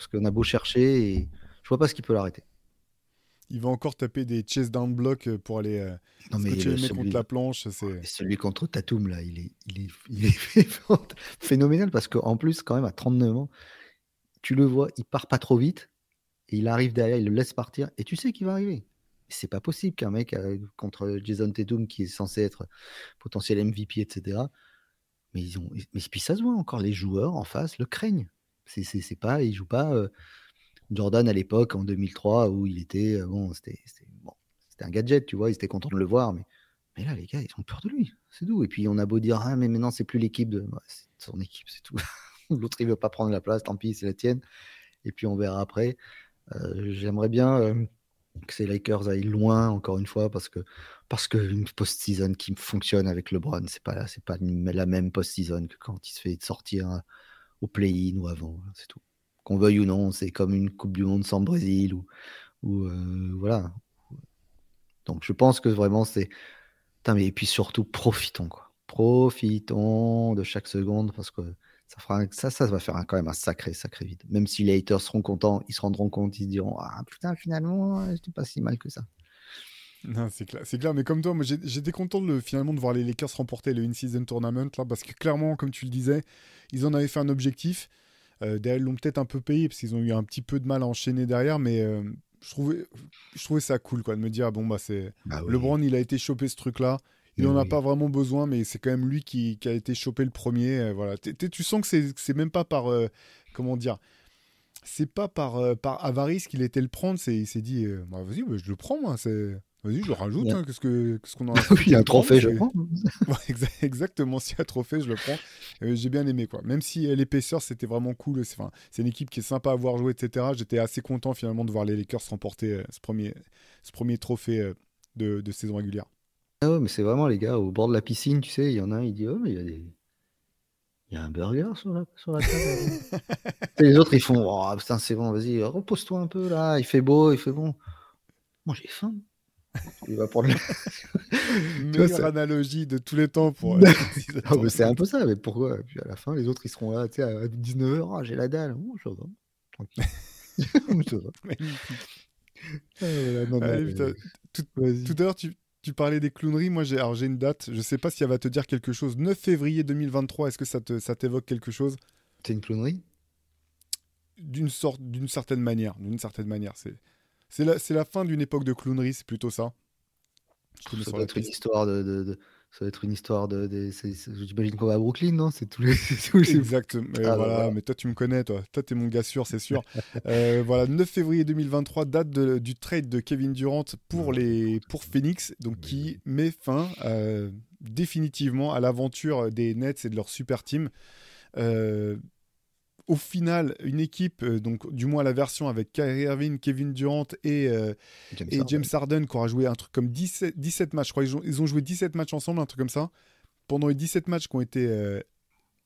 parce qu'on a beau chercher et je vois pas ce qui peut l'arrêter. Il va encore taper des chase down block euh, pour aller euh, non, mais le, contre la planche. Celui contre Tatum, là, il est, il est, (laughs) phénoménal parce qu'en plus, quand même, à 39 ans, tu le vois, il part pas trop vite et il arrive derrière, il le laisse partir et tu sais qu'il va arriver. C'est pas possible qu'un mec euh, contre Jason Tatum qui est censé être potentiel MVP, etc. Mais ils ont, mais puis ça se voit encore, les joueurs en face le craignent. C'est pas, il joue pas Jordan à l'époque, en 2003, où il était, bon, c'était bon, un gadget, tu vois, ils étaient contents de le voir, mais, mais là, les gars, ils ont peur de lui, c'est tout. Et puis, on a beau dire, ah, mais maintenant, c'est plus l'équipe de. c'est son équipe, c'est tout. (laughs) L'autre, il veut pas prendre la place, tant pis, c'est la tienne. Et puis, on verra après. J'aimerais bien que ces Lakers aillent loin, encore une fois, parce que parce qu'une post-season qui fonctionne avec LeBron, c'est pas c'est pas la même post-season que quand il se fait sortir hein, au play-in ou avant, c'est tout. Qu'on veuille ou non, c'est comme une Coupe du Monde sans Brésil ou, euh, voilà. Donc je pense que vraiment c'est. Et puis surtout profitons quoi. Profitons de chaque seconde parce que ça, va faire quand même un sacré, sacré vide. Même si les haters seront contents, ils se rendront compte, ils se diront Ah putain, finalement, c'était pas si mal que ça. Non, c'est clair, c'est clair. Mais comme toi, moi, j'étais content de, finalement de voir les Lakers remporter le In-Season Tournament là, parce que clairement, comme tu le disais, ils en avaient fait un objectif. Euh, ils l'ont peut-être un peu payé parce qu'ils ont eu un petit peu de mal à enchaîner derrière, mais euh, je trouvais, je trouvais ça cool quoi de me dire bon bah c'est bah LeBron, il a été chopé ce truc là. Il n'en a pas vraiment besoin, mais c'est quand même lui qui, a été chopé le premier. Euh, voilà. tu sens que c'est même pas par. Euh, comment dire C'est pas par, euh, par avarice qu'il était le prendre. Il s'est dit bah, vas-y, bah, je le prends, moi. Vas-y, je le rajoute. Hein, qu'est-ce qu'on en a (laughs) Il y a un trophée, je prends. (laughs) exactement, s'il y a un trophée, je le prends. J'ai bien aimé. quoi. Même si l'épaisseur, c'était vraiment cool. C'est une équipe qui est sympa à voir jouer, etc. J'étais assez content finalement de voir les Lakers remporter ce, premier, ce premier trophée de, de saison régulière. Ah ouais, mais c'est vraiment les gars au bord de la piscine, tu sais, il y en a un, il dit oh mais il y a des il y a un burger sur la, sur la table. (laughs) les autres ils font oh putain c'est bon, vas-y repose-toi un peu là, il fait beau, il fait bon. Moi j'ai faim. Il va prendre (laughs) Meilleure analogie de tous les temps pour. (laughs) Ah, c'est un peu ça, mais pourquoi? Puis à la fin, les autres ils seront là, tu sais, à 19h, oh, j'ai la dalle. Oh, je tranquille. (laughs) tout, tout à l'heure, tu, tu parlais des clowneries. Moi, j'ai, alors, j'ai une date. Je ne sais pas si elle va te dire quelque chose. 9 février 2023. Est-ce que ça, te, ça t'évoque quelque chose? C'est une clownerie? D'une sorte, d'une certaine manière. D'une certaine manière. C'est, c'est, la, fin d'une époque de clownerie. C'est plutôt ça. Je ça doit être une histoire de ça va être une histoire de. J'imagine qu'on va à Brooklyn, non? C'est tous les. (laughs) Exactement. Ah, voilà, mais toi, tu me connais, toi. Toi, t'es mon gars sûr, c'est sûr. euh, voilà, 9 février 2023, date du trade de Kevin Durant pour, les, pour Phoenix, donc qui met fin euh, définitivement à l'aventure des Nets et de leur super team. Euh, au final, une équipe, euh, donc du moins la version avec Kyrie Irving, Kevin Durant et, euh, James, Harden. qui aura joué un truc comme 17, 17 matchs. Je crois qu'ils ont, joué 17 matchs ensemble, un truc comme ça. Pendant les 17 matchs qui ont été euh,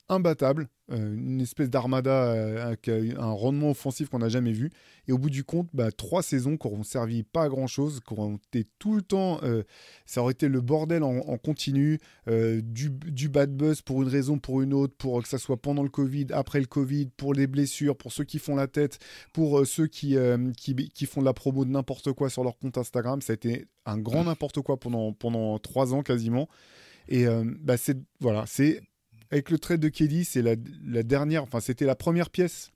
imbattable, euh, une espèce d'armada euh, avec un rendement offensif qu'on n'a jamais vu. Et au bout du compte, bah, trois saisons qui n'auront servi pas à grand chose, qui auront été tout le temps, euh, ça aurait été le bordel en, continu, du, du, bad buzz pour une raison, pour une autre, pour que ça soit pendant le Covid, après le Covid, pour les blessures, pour ceux qui font la tête, pour ceux qui, qui, qui, font de la promo de n'importe quoi sur leur compte Instagram. Ça a été un grand n'importe quoi pendant, pendant trois ans quasiment. Et bah, c'est voilà, c'est avec le trade de Kelly, c'est la, dernière, enfin c'était la première pièce,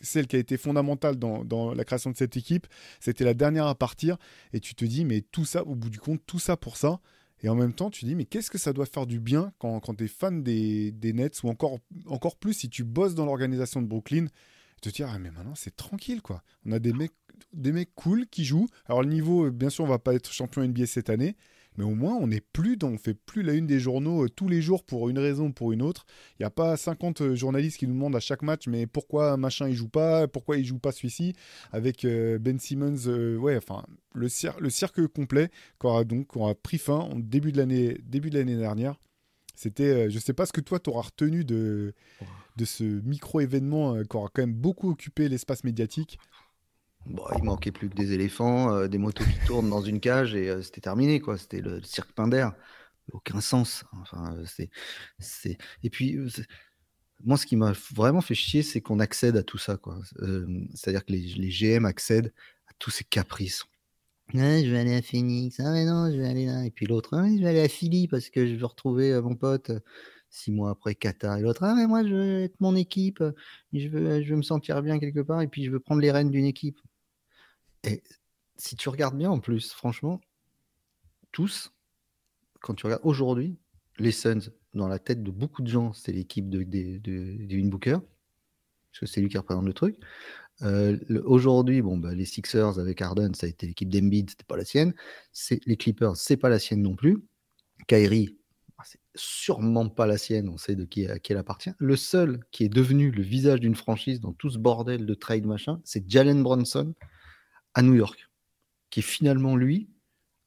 celle qui a été fondamentale dans, la création de cette équipe. C'était la dernière à partir. Et tu te dis, mais tout ça, au bout du compte, tout ça pour ça. Et en même temps, tu te dis, mais qu'est-ce que ça doit faire du bien quand, quand tu es fan des, Nets ou encore, encore plus si tu bosses dans l'organisation de Brooklyn te dire, ah, mais maintenant c'est tranquille quoi. On a des mecs, des mecs cool qui jouent. Alors le niveau, bien sûr, on va pas être champion NBA cette année, mais au moins on n'est plus dans, on fait plus la une des journaux euh, tous les jours pour une raison ou pour une autre. Il n'y a pas 50 euh, journalistes qui nous demandent à chaque match mais pourquoi machin il joue pas, pourquoi il joue pas celui-ci? Avec euh, Ben Simmons ouais enfin le, le cirque complet qui aura donc pris fin en début de l'année début de l'année dernière. C'était je sais pas ce que toi tu auras retenu de de ce micro événement qui aura quand même beaucoup occupé l'espace médiatique. Bon, il manquait plus que des éléphants, euh, des motos qui tournent dans une cage et euh, c'était terminé, quoi. C'était le, cirque Pinder. Aucun sens. Enfin, euh, c'est, c'est... Et puis, moi, ce qui m'a vraiment fait chier, c'est qu'on accède à tout ça, quoi. c'est-à-dire que les, les, GM accèdent à tous ces caprices. je vais aller à Phoenix. Ah, mais non, je vais aller là. Et puis l'autre, ah, je vais aller à Philly parce que je veux retrouver mon pote six mois après Qatar. Et l'autre, ah, mais moi, je veux être mon équipe. Je veux, je veux me sentir bien quelque part. Et puis, je veux prendre les rênes d'une équipe. Et si tu regardes bien en plus, franchement, tous, quand tu regardes aujourd'hui, les Suns, dans la tête de beaucoup de gens, c'est l'équipe de, de, Booker, parce que c'est lui qui représente le truc. Aujourd'hui, bon, bah, les Sixers avec Harden, ça a été l'équipe d'Embiid, c'était pas la sienne. Les Clippers, c'est pas la sienne non plus. Kyrie, bah, c'est sûrement pas la sienne. On sait de qui, à qui elle appartient. Le seul qui est devenu le visage d'une franchise dans tout ce bordel de trade machin, c'est Jalen Bronson à New York, qui finalement lui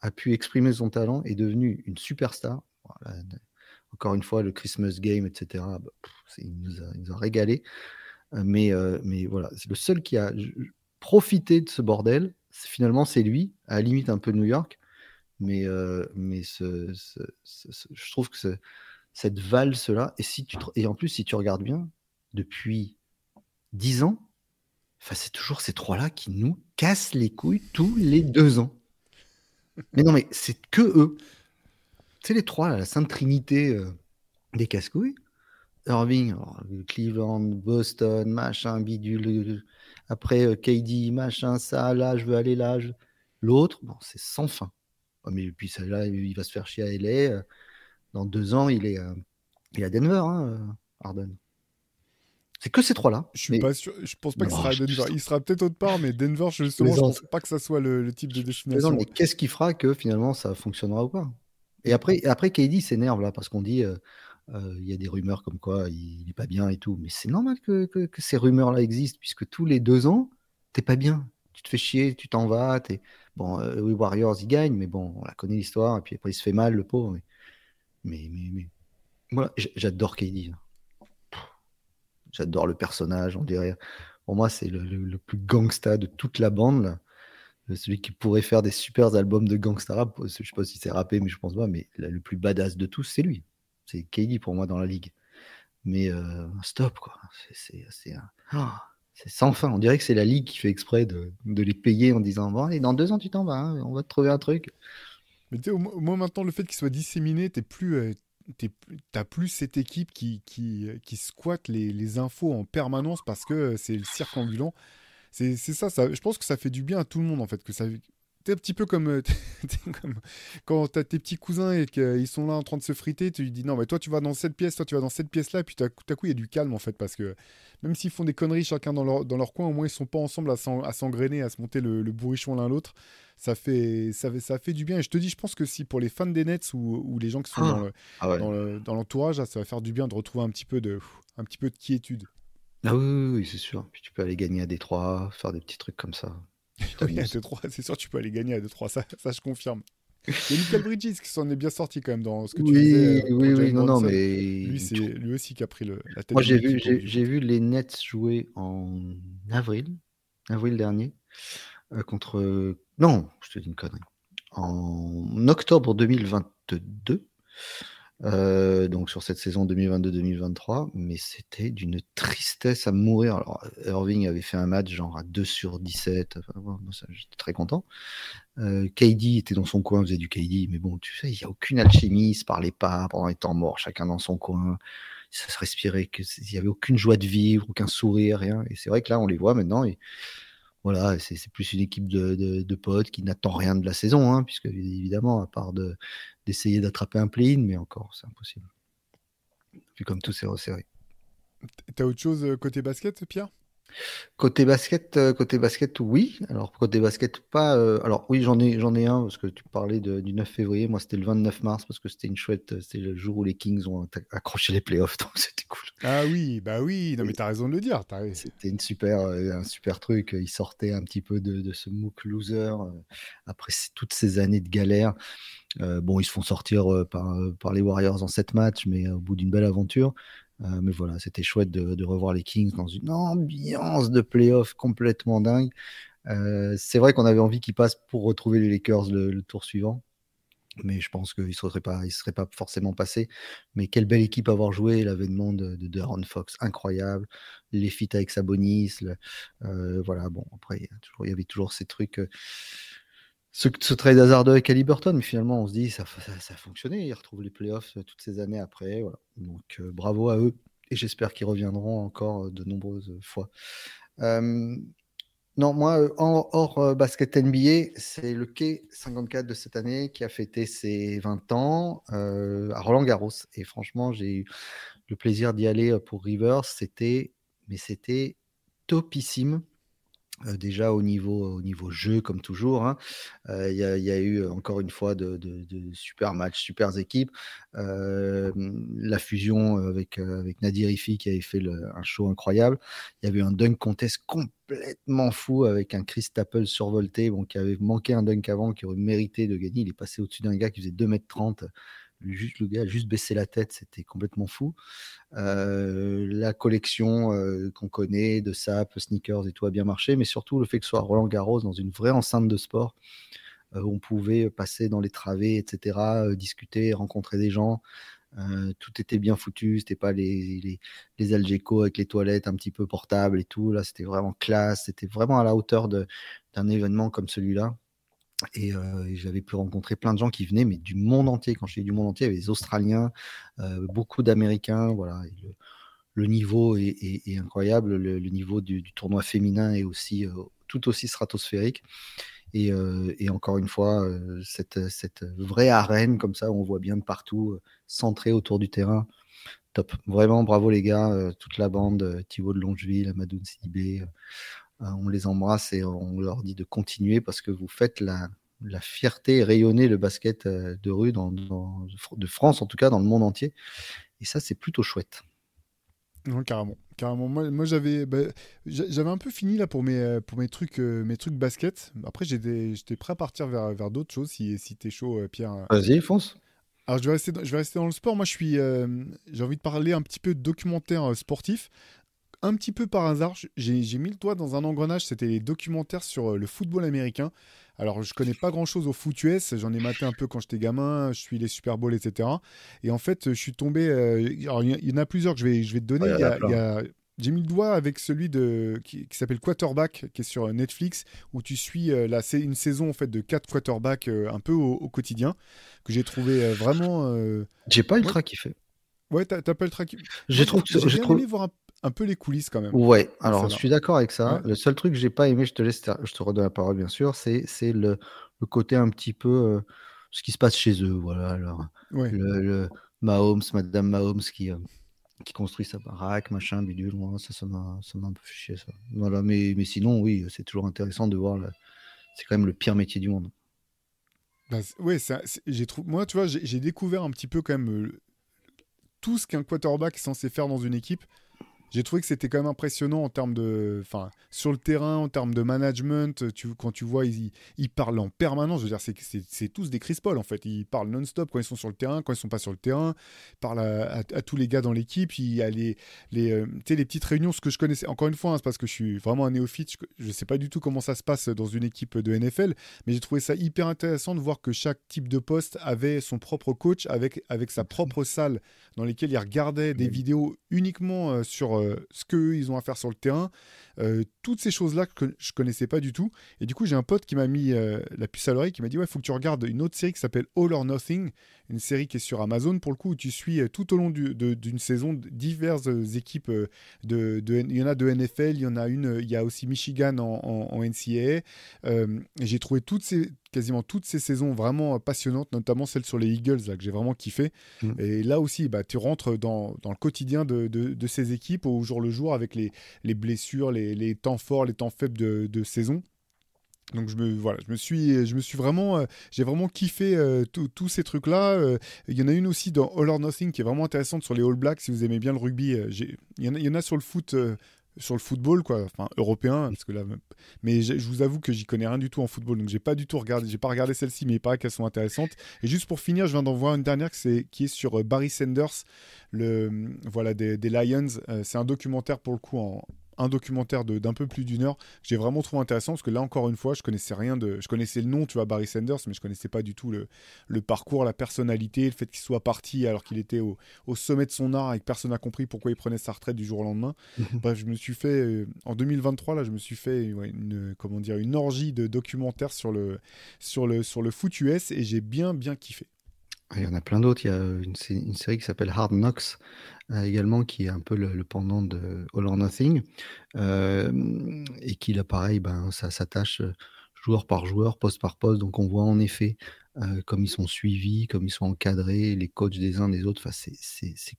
a pu exprimer son talent et est devenu une superstar. encore une fois, le Christmas Game, etc. Bah, il, nous a, il, régalé. Euh, mais, euh, mais voilà, c'est le seul qui a profité de ce bordel. Finalement, c'est lui, à la limite un peu New York. Mais, euh, mais je trouve que cette valse-là, et, si tu, et en plus, si tu regardes bien, depuis 10 ans, c'est toujours ces trois-là qui nous cassent les couilles tous les deux ans. Mais non, mais c'est que eux. C'est les trois, la sainte trinité des casse-couilles. Irving, Cleveland, Boston, machin, bidule. Après, euh, KD, machin, ça, là, je veux aller là. L'autre, bon, c'est sans fin. Oh, mais puis ça, là, il va se faire chier à LA. Euh, dans deux ans, il est, il à Denver, hein, Harden. C'est que ces trois-là. Je suis pas sûr. Je pense pas qu'il sera à Denver. Il sera peut-être autre part, mais Denver, justement, je pense pas que ça soit le, type de destination. Mais qu'est-ce qui fera que finalement ça fonctionnera ou pas? Et après, après KD s'énerve là parce qu'on dit euh, il y a des rumeurs comme quoi il n'est pas bien et tout. Mais c'est normal que, que, ces rumeurs-là existent, puisque tous les deux ans, t'es pas bien. Tu te fais chier, tu t'en vas. Es... Bon, oui, Warriors, ils gagnent, mais bon, on la connaît l'histoire. Et puis après, il se fait mal, le pauvre. Mais, mais, mais, Voilà, j'adore KD. J'adore le personnage, on dirait. Pour moi, c'est le, plus gangsta de toute la bande. Là. Celui qui pourrait faire des super albums de gangsta rap. Je sais pas si c'est rappé, mais je pense pas. Mais le plus badass de tous, c'est lui. C'est KD pour moi dans la ligue. Mais euh, stop, quoi. Ah, c'est sans fin. On dirait que c'est la ligue qui fait exprès de, les payer en disant Bon, allez, dans deux ans, tu t'en vas, hein, on va te trouver un truc. Mais tu sais, au moins maintenant, le fait qu'il soit disséminé, t'es plus. Euh, t'as plus cette équipe qui, qui, qui squatte les, les, infos en permanence parce que c'est le cirque ambulant. C'est ça, ça, je pense que ça fait du bien à tout le monde en fait, que ça, un petit peu comme, euh, (laughs) comme quand tu as tes petits cousins et qu'ils sont là en train de se friter, tu lui dis non, mais toi tu vas dans cette pièce, toi tu vas dans cette pièce-là, et puis tout à coup il y a du calme en fait, parce que même s'ils font des conneries chacun dans leur, dans leur coin, au moins ils sont pas ensemble à s'engrainer, à se monter le, bourrichon l'un l'autre. Ça fait, ça, fait, ça fait du bien. Et je te dis, je pense que si pour les fans des Nets ou, ou les gens qui sont dans ah l'entourage, ça va faire du bien de retrouver un petit peu de, un petit peu de quiétude. Ah oui, oui, c'est sûr. Puis tu peux aller gagner à Détroit, faire des petits trucs comme ça. Oui, à 2-3, c'est sûr, tu peux aller gagner à 2-3, ça, ça je confirme. Il y a Michael Bridges qui s'en est bien sorti quand même dans ce que tu oui, disais. Euh, oui, oui, non, non, mais. Lui, c'est lui aussi qui a pris le, la tête. Moi, j'ai vu, j'ai, vu les Nets jouer en avril, avril dernier, euh, contre. Non, je te dis une connerie. En octobre 2022. Euh, donc sur cette saison 2022-2023, mais c'était d'une tristesse à mourir. Alors, Irving avait fait un match genre à 2 sur 17, j'étais très content. Euh, KD était dans son coin, faisait du KD, mais bon, tu sais, il n'y a aucune alchimie, il se parlait pas pendant les temps morts, chacun dans son coin. Ça se respirait, il n'y avait aucune joie de vivre, aucun sourire, rien. Et c'est vrai que là, on les voit maintenant. Et, voilà, c'est plus une équipe de, potes qui n'attend rien de la saison, hein, puisque évidemment, à part d'essayer d'attraper un play-in, mais encore, c'est impossible. Vu comme tout s'est resserré. T'as autre chose euh, côté basket, Pierre? Côté basket, euh, côté basket, oui. Alors côté basket, pas. Euh, alors oui, j'en ai, j'en ai un parce que tu parlais du 9 février. Moi, c'était le 29 mars parce que c'était une chouette. Euh, c'était le jour où les Kings ont accroché les playoffs, (laughs) donc c'était cool. Ah oui, bah oui. Non mais t'as raison de le dire. C'était une super, un super truc. Ils sortaient un petit peu de, ce MOOC loser après toutes ces années de galère. bon, ils se font sortir par, par les Warriors en 7 matchs, mais au bout d'une belle aventure. Euh, mais voilà, c'était chouette de, revoir les Kings dans une ambiance de playoff complètement dingue. Euh, c'est vrai qu'on avait envie qu'ils passent pour retrouver les Lakers le, tour suivant. Mais je pense qu'ils ne seraient, pas, seraient pas forcément passés. Mais quelle belle équipe avoir joué, l'avènement de, de Fox, incroyable. Les feats avec Sabonis. Euh, voilà, bon, après, il y, avait toujours ces trucs ce, ce, trade hasardeux avec Burton, mais finalement, on se dit, ça, ça, a fonctionné. Ils retrouvent les playoffs euh, toutes ces années après. Donc, euh, bravo à eux. Et j'espère qu'ils reviendront encore euh, de nombreuses fois. non, moi, hors, basket NBA, c'est le Quai 54 de cette année qui a fêté ses 20 ans à Roland Garros. Et franchement, j'ai eu le plaisir d'y aller pour Rivers. C'était, mais c'était topissime. Euh, déjà au niveau, au niveau jeu, comme toujours. Hein. Euh, il y, a eu encore une fois de, super matchs, super équipes. Euh, la fusion avec, avec Nadir Ifi qui avait fait un show incroyable. Il y avait un dunk contest complètement fou avec un Chris Tapple survolté, bon, qui avait manqué un dunk avant, qui aurait mérité de gagner. Il est passé au-dessus d'un gars qui faisait 2m30 juste, le gars juste baissé la tête, c'était complètement fou. Euh, la collection euh, qu'on connaît de SAP, sneakers et tout a bien marché, mais surtout le fait que ce soit Roland Garros dans une vraie enceinte de sport, euh, on pouvait passer dans les travées, etc., discuter, rencontrer des gens. tout était bien foutu, c'était pas les, les, les Algeco avec les toilettes un petit peu portables et tout. Là, c'était vraiment classe, c'était vraiment à la hauteur d'un événement comme celui-là. Euh, et, j'avais pu rencontrer plein de gens qui venaient, mais du monde entier. Quand je dis du monde entier, il y avait des Australiens, euh, beaucoup d'Américains. Voilà. Le, niveau est, incroyable. Le, niveau du, tournoi féminin est aussi euh, tout aussi stratosphérique. Et, encore une fois, cette, vraie arène comme ça, où on voit bien de partout, centrée autour du terrain. Top. Vraiment, bravo les gars, toute la bande, Thibaut de Longeville, Amadou Sidibé. Euh, on les embrasse et on leur dit de continuer parce que vous faites la, fierté rayonner le basket euh, de rue dans, de France, en tout cas dans le monde entier. Et ça, c'est plutôt chouette. Non, carrément. carrément. Moi, j'avais, bah, j'avais un peu fini là pour mes, euh, pour mes trucs, mes trucs basket. Après, j'étais, prêt à partir vers, vers d'autres choses si, si t'es chaud, Pierre. Vas-y, fonce. Alors, je vais, rester dans, je vais rester dans le sport. Moi, je suis, j'ai envie de parler un petit peu de documentaire sportif un petit peu par hasard, j'ai mis le doigt dans un engrenage, c'était les documentaires sur euh, le football américain. Alors, je connais pas grand chose au foot US, j'en ai maté un peu quand j'étais gamin, je suis les Super Bowl, etc. Et en fait, je suis tombé. Euh, il y, en a plusieurs que je vais, je vais te donner. j'ai mis le doigt avec celui de, qui, s'appelle Quarterback, qui est sur euh, Netflix, où tu suis là, c'est une saison en fait de quatre quarterbacks un peu au, quotidien, que j'ai trouvé vraiment. J'ai pas ultra kiffé. Ouais, t'as pas ultra kiffé. J'ai trouvé. J'ai voir un un peu les coulisses quand même. Ouais, alors je suis d'accord avec ça. Le seul truc que j'ai pas aimé, je te laisse, je te redonne la parole bien sûr, c'est le, le, côté un petit peu euh, ce qui se passe chez eux. Voilà, alors le, Mahomes, Madame Mahomes qui, euh, qui construit sa baraque, machin, bidule, ça, ça m'a un peu chier ça. Voilà, mais, mais sinon, oui, c'est toujours intéressant de voir. C'est quand même le pire métier du monde. Bah, ouais, j'ai trouvé. Moi, tu vois, j'ai découvert un petit peu quand même euh, tout ce qu'un quarterback est censé faire dans une équipe j'ai trouvé que c'était quand même impressionnant en termes de. Enfin, sur le terrain, en termes de management. Tu, quand tu vois, ils, ils parlent en permanence. Je veux dire, c'est tous des Chris Paul, en fait. Ils parlent non-stop quand ils sont sur le terrain, quand ils sont pas sur le terrain. Ils parlent à, tous les gars dans l'équipe. Il y a les, les, euh, les petites réunions, ce que je connaissais. Encore une fois, hein, c'est parce que je suis vraiment un néophyte. Je ne sais pas du tout comment ça se passe dans une équipe de NFL. Mais j'ai trouvé ça hyper intéressant de voir que chaque type de poste avait son propre coach avec, avec sa propre salle dans lesquelles il regardait des vidéos uniquement euh, sur euh, ce qu'ils ont à faire sur le terrain, euh, toutes ces choses-là que je connaissais pas du tout. Et du coup, j'ai un pote qui m'a mis euh, la puce à l'oreille, qui m'a dit ouais, faut que tu regardes une autre série qui s'appelle All or Nothing, une série qui est sur Amazon pour le coup où tu suis tout au long d'une saison diverses équipes de, il y en a de NFL, il y en a une, il y a aussi Michigan en, en, NCAA. j'ai trouvé toutes ces quasiment toutes ces saisons vraiment passionnantes, notamment celle sur les Eagles, là, que j'ai vraiment kiffé. Mm. Et là aussi, bah, tu rentres dans, dans le quotidien de, de, ces équipes au jour le jour avec les, les blessures, les, les, temps forts, les temps faibles de, saison. Donc je me voilà, je me suis je me suis vraiment euh, j'ai vraiment kiffé euh, tous ces trucs là. Euh, il y en a une aussi dans All or Nothing qui est vraiment intéressante sur les All Blacks si vous aimez bien le rugby. il y, y, en a sur le foot sur le football, quoi, enfin européen, parce que là, mais je, vous avoue que j'y connais rien du tout en football, donc j'ai pas du tout regardé, j'ai pas regardé celle-ci, mais il paraît qu'elles sont intéressantes. Et juste pour finir, je viens d'en voir une dernière qui est, qui sur Barry Sanders, le voilà des, des Lions. C'est un documentaire pour le coup en, un documentaire d'un peu plus d'une heure. J'ai vraiment trouvé intéressant parce que là, encore une fois, je connaissais rien de. Je connaissais le nom, tu vois, Barry Sanders, mais je connaissais pas du tout le, le parcours, la personnalité, le fait qu'il soit parti alors qu'il était au, au, sommet de son art et que personne n'a compris pourquoi il prenait sa retraite du jour au lendemain. Mhm. Bref, je me suis fait. Euh, en 2023, là, je me suis fait une, comment dire, une orgie de documentaires sur le, sur le, sur le foot US et j'ai bien, bien kiffé. Il y en a plein d'autres. Il y a une, une série qui s'appelle Hard Knocks euh, également, qui est un peu le, pendant de All or Nothing. Euh, et qui, là, pareil, ben, ça s'attache euh, joueur par joueur, poste par poste. Donc, on voit en effet comme ils sont suivis, comme ils sont encadrés, les coachs des uns des autres. Enfin, c'est,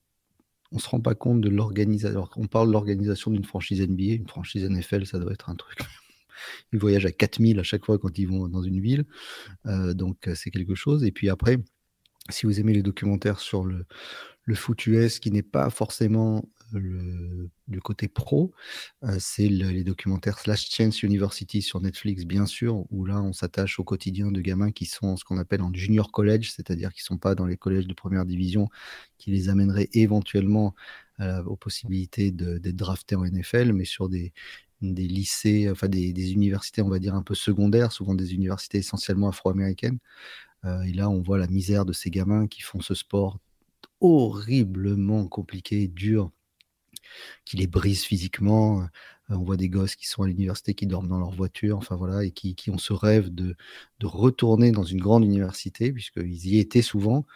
on ne se rend pas compte de l'organisation. On parle de l'organisation d'une franchise NBA, une franchise NFL, ça doit être un truc (laughs) ils voyagent à 4000 à chaque fois quand ils vont dans une ville. donc c'est quelque chose. Et puis après, si vous aimez les documentaires sur le, foot US qui n'est pas forcément le, du côté pro, euh, c'est les documentaires Slash Chance University sur Netflix, bien sûr, où là, on s'attache au quotidien de gamins qui sont ce qu'on appelle en junior college, c'est-à-dire qui ne sont pas dans les collèges de première division, qui les amèneraient éventuellement euh, aux possibilités d'être draftés en NFL, mais sur des, lycées, enfin des, universités, on va dire, un peu secondaires, souvent des universités essentiellement afro-américaines. Euh, et là, on voit la misère de ces gamins qui font ce sport horriblement compliqué, dur, qui les brise physiquement. Euh, on voit des gosses qui sont à l'université, qui dorment dans leur voiture, enfin voilà, et qui, ont ce rêve de, retourner dans une grande université, puisqu'ils y étaient souvent.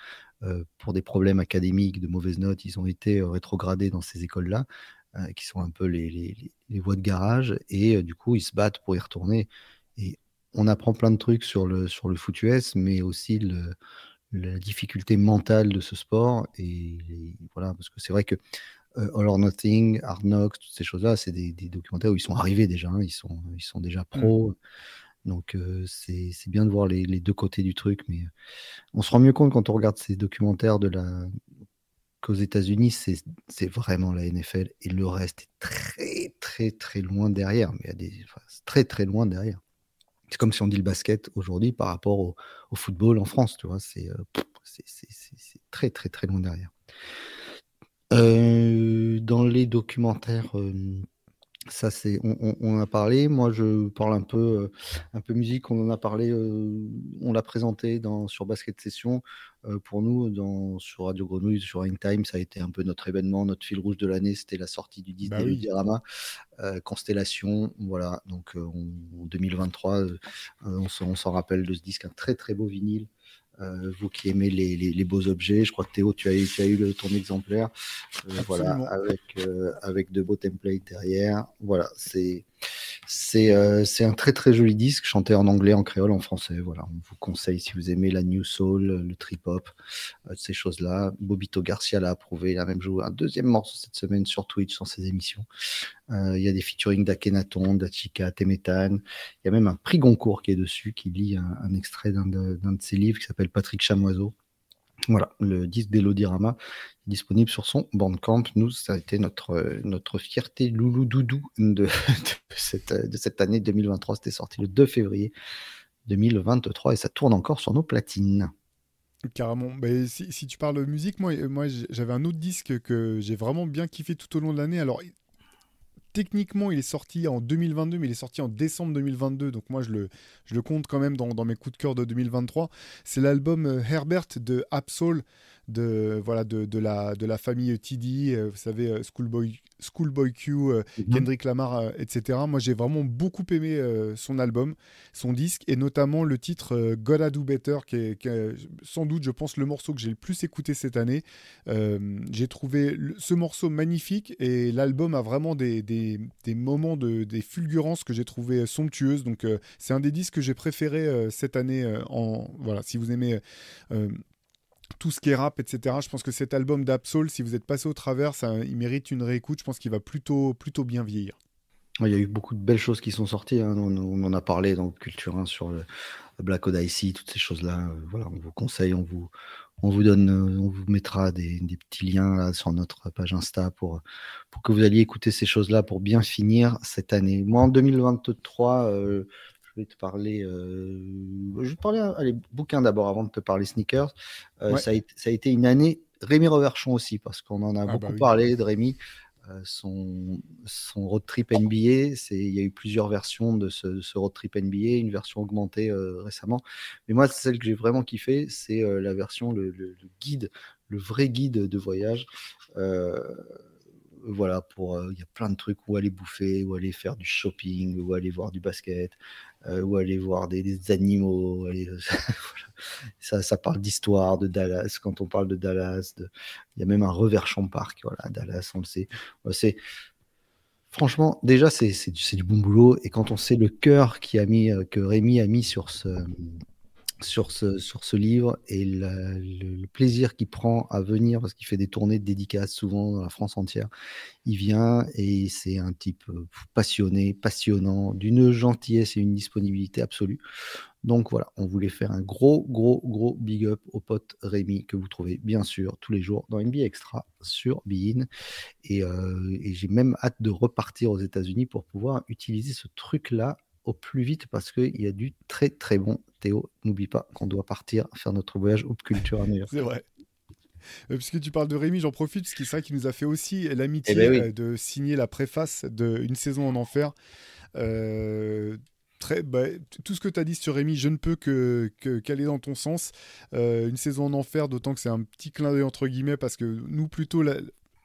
Euh, pour des problèmes académiques, de mauvaises notes, ils ont été rétrogradés dans ces écoles-là, qui sont un peu les, voies de garage, et du coup, ils se battent pour y retourner. On apprend plein de trucs sur le, sur le foot US, mais aussi la difficulté mentale de ce sport. Et voilà, parce que c'est vrai que euh, All or Nothing, Hard Knocks, toutes ces choses-là, c'est des, documentaires où ils sont arrivés déjà, hein, ils, sont, ils sont déjà mmh. pros. Donc euh, c'est bien de voir les, deux côtés du truc, mais on se rend mieux compte quand on regarde ces documentaires de la qu'aux États-Unis, c'est vraiment la NFL et le reste est très très très loin derrière, mais il y a des très très loin derrière. C'est comme si on dit le basket aujourd'hui par rapport au, football en France, tu vois, c'est euh, très très très loin derrière. Euh, dans les documentaires, euh, ça c'est, on, on, a parlé. Moi, je parle un peu, euh, un peu musique. On en a parlé. on l'a présenté dans sur Basket Session. pour nous, dans sur Radio Grenouille, sur Time, ça a été un peu notre événement, notre fil rouge de l'année. C'était la sortie du disque bah Diorama, Constellation. Voilà. Donc en 2023, on s'en rappelle de ce disque, un très très beau vinyle. Euh, vous qui aimez les, beaux objets, je crois que Théo, tu as, tu as eu ton exemplaire, euh, voilà, avec, euh, avec de beaux templates derrière. Voilà, c'est euh, c'est un très très joli disque, chanté en anglais, en créole, en français. Voilà, on vous conseille si vous aimez la new soul, le trip hop, euh, ces choses-là. Bobito Garcia l'a approuvé, il a même joué un deuxième morceau cette semaine sur Twitch, sur ses émissions. Euh, il y a des featuring d'Akenaton, d'Achika, Temetan. Il y a même un prix Goncourt qui est dessus, qui lit un, extrait d'un de, ses livres qui s'appelle Patrick Chamoiseau. Voilà, le disque d'Elodirama disponible sur son Bandcamp. Nous, ça a été notre, notre fierté loulou doudou (laughs) de, cette, de cette année 2023. C'était sorti le 2 février 2023 et ça tourne encore sur nos platines. Carrément. Bah, si, si, tu parles musique, moi, moi j'avais un autre disque que j'ai vraiment bien kiffé tout au long de l'année. Alors, techniquement, il est sorti en 2022, mais il est sorti en décembre 2022. Donc moi, je le, compte quand même dans, dans mes coups de cœur de 2023. C'est l'album euh, Herbert de Absol de voilà de, de, la de la famille TD, euh, vous savez euh, Schoolboy Schoolboy Q, euh, mhm. Kendrick Lamar, etc. Moi, j'ai vraiment beaucoup aimé son album, son disque et notamment le titre Gotta Do Better, qui est, sans doute, je pense, le morceau que j'ai le plus écouté cette année. j'ai trouvé ce morceau magnifique et l'album a vraiment des, des, des moments de des fulgurances que j'ai trouvé somptueuses. Donc, c'est un des disques que j'ai préféré cette année. en voilà, si vous aimez tout ce qui est rap, etc. Je pense que cet album d'Absol, si vous êtes passé au travers, ça, il mérite une réécoute. Je pense qu'il va plutôt, plutôt bien vieillir. Il y a eu beaucoup de belles choses qui sont sorties. Hein. On, en a parlé dans Culture 1 sur le Black Odyssey, toutes ces choses-là. Euh, voilà, on vous conseille, on vous, on vous donne, euh, on vous mettra des, petits liens sur notre page Insta pour, pour que vous alliez écouter ces choses-là pour bien finir cette année. Moi, en 2023, je vais te parler. Euh, je vais te parler allez, bouquin d'abord avant de te parler sneakers. Euh, ça, a été, ça, a été, une année Rémi Reverchon aussi parce qu'on en a ah bah beaucoup parlé de Rémi. Euh, son, son, road trip NBA, il y a eu plusieurs versions de ce, ce, road trip NBA, une version augmentée récemment. Mais moi, celle que j'ai vraiment kiffé, c'est la version, le, le, guide, le vrai guide de voyage voilà, pour il y a plein de trucs où aller bouffer, où aller faire du shopping, où aller voir du basket, euh, ou aller voir des, animaux. (laughs) ça, ça, parle d'histoire de Dallas. Quand on parle de Dallas, il y a même un revers park. Voilà, Dallas, on le sait. C'est franchement, déjà, c'est du, bon boulot. Et quand on sait le cœur a mis, euh, que Rémi a mis sur ce, sur ce, sur ce livre et le, plaisir qu'il prend à venir, parce qu'il fait des tournées de dédicaces souvent dans la France entière. Il vient et c'est un type euh, passionné, passionnant, d'une gentillesse et une disponibilité absolue. Donc voilà, on voulait faire un gros, gros, gros big up au pote Rémi que vous trouvez bien sûr tous les jours dans NBA Extra sur Bein. Et, euh, et j'ai même hâte de repartir aux États-Unis pour pouvoir utiliser ce truc-là au plus vite parce qu'il y a du très très bon Théo. N'oublie pas qu'on doit partir faire notre voyage au Culture à New York. C'est vrai. Euh, puisque tu parles de Rémi, j'en profite, parce que c'est vrai qu'il nous a fait aussi l'amitié eh ben euh, de signer la préface d'une saison en enfer. Euh, très, bah, tout ce que tu as dit sur Rémi, je ne peux que, qu'aller dans ton sens. une saison en enfer, d'autant que c'est un petit clin d'œil entre guillemets, parce que nous, plutôt, la,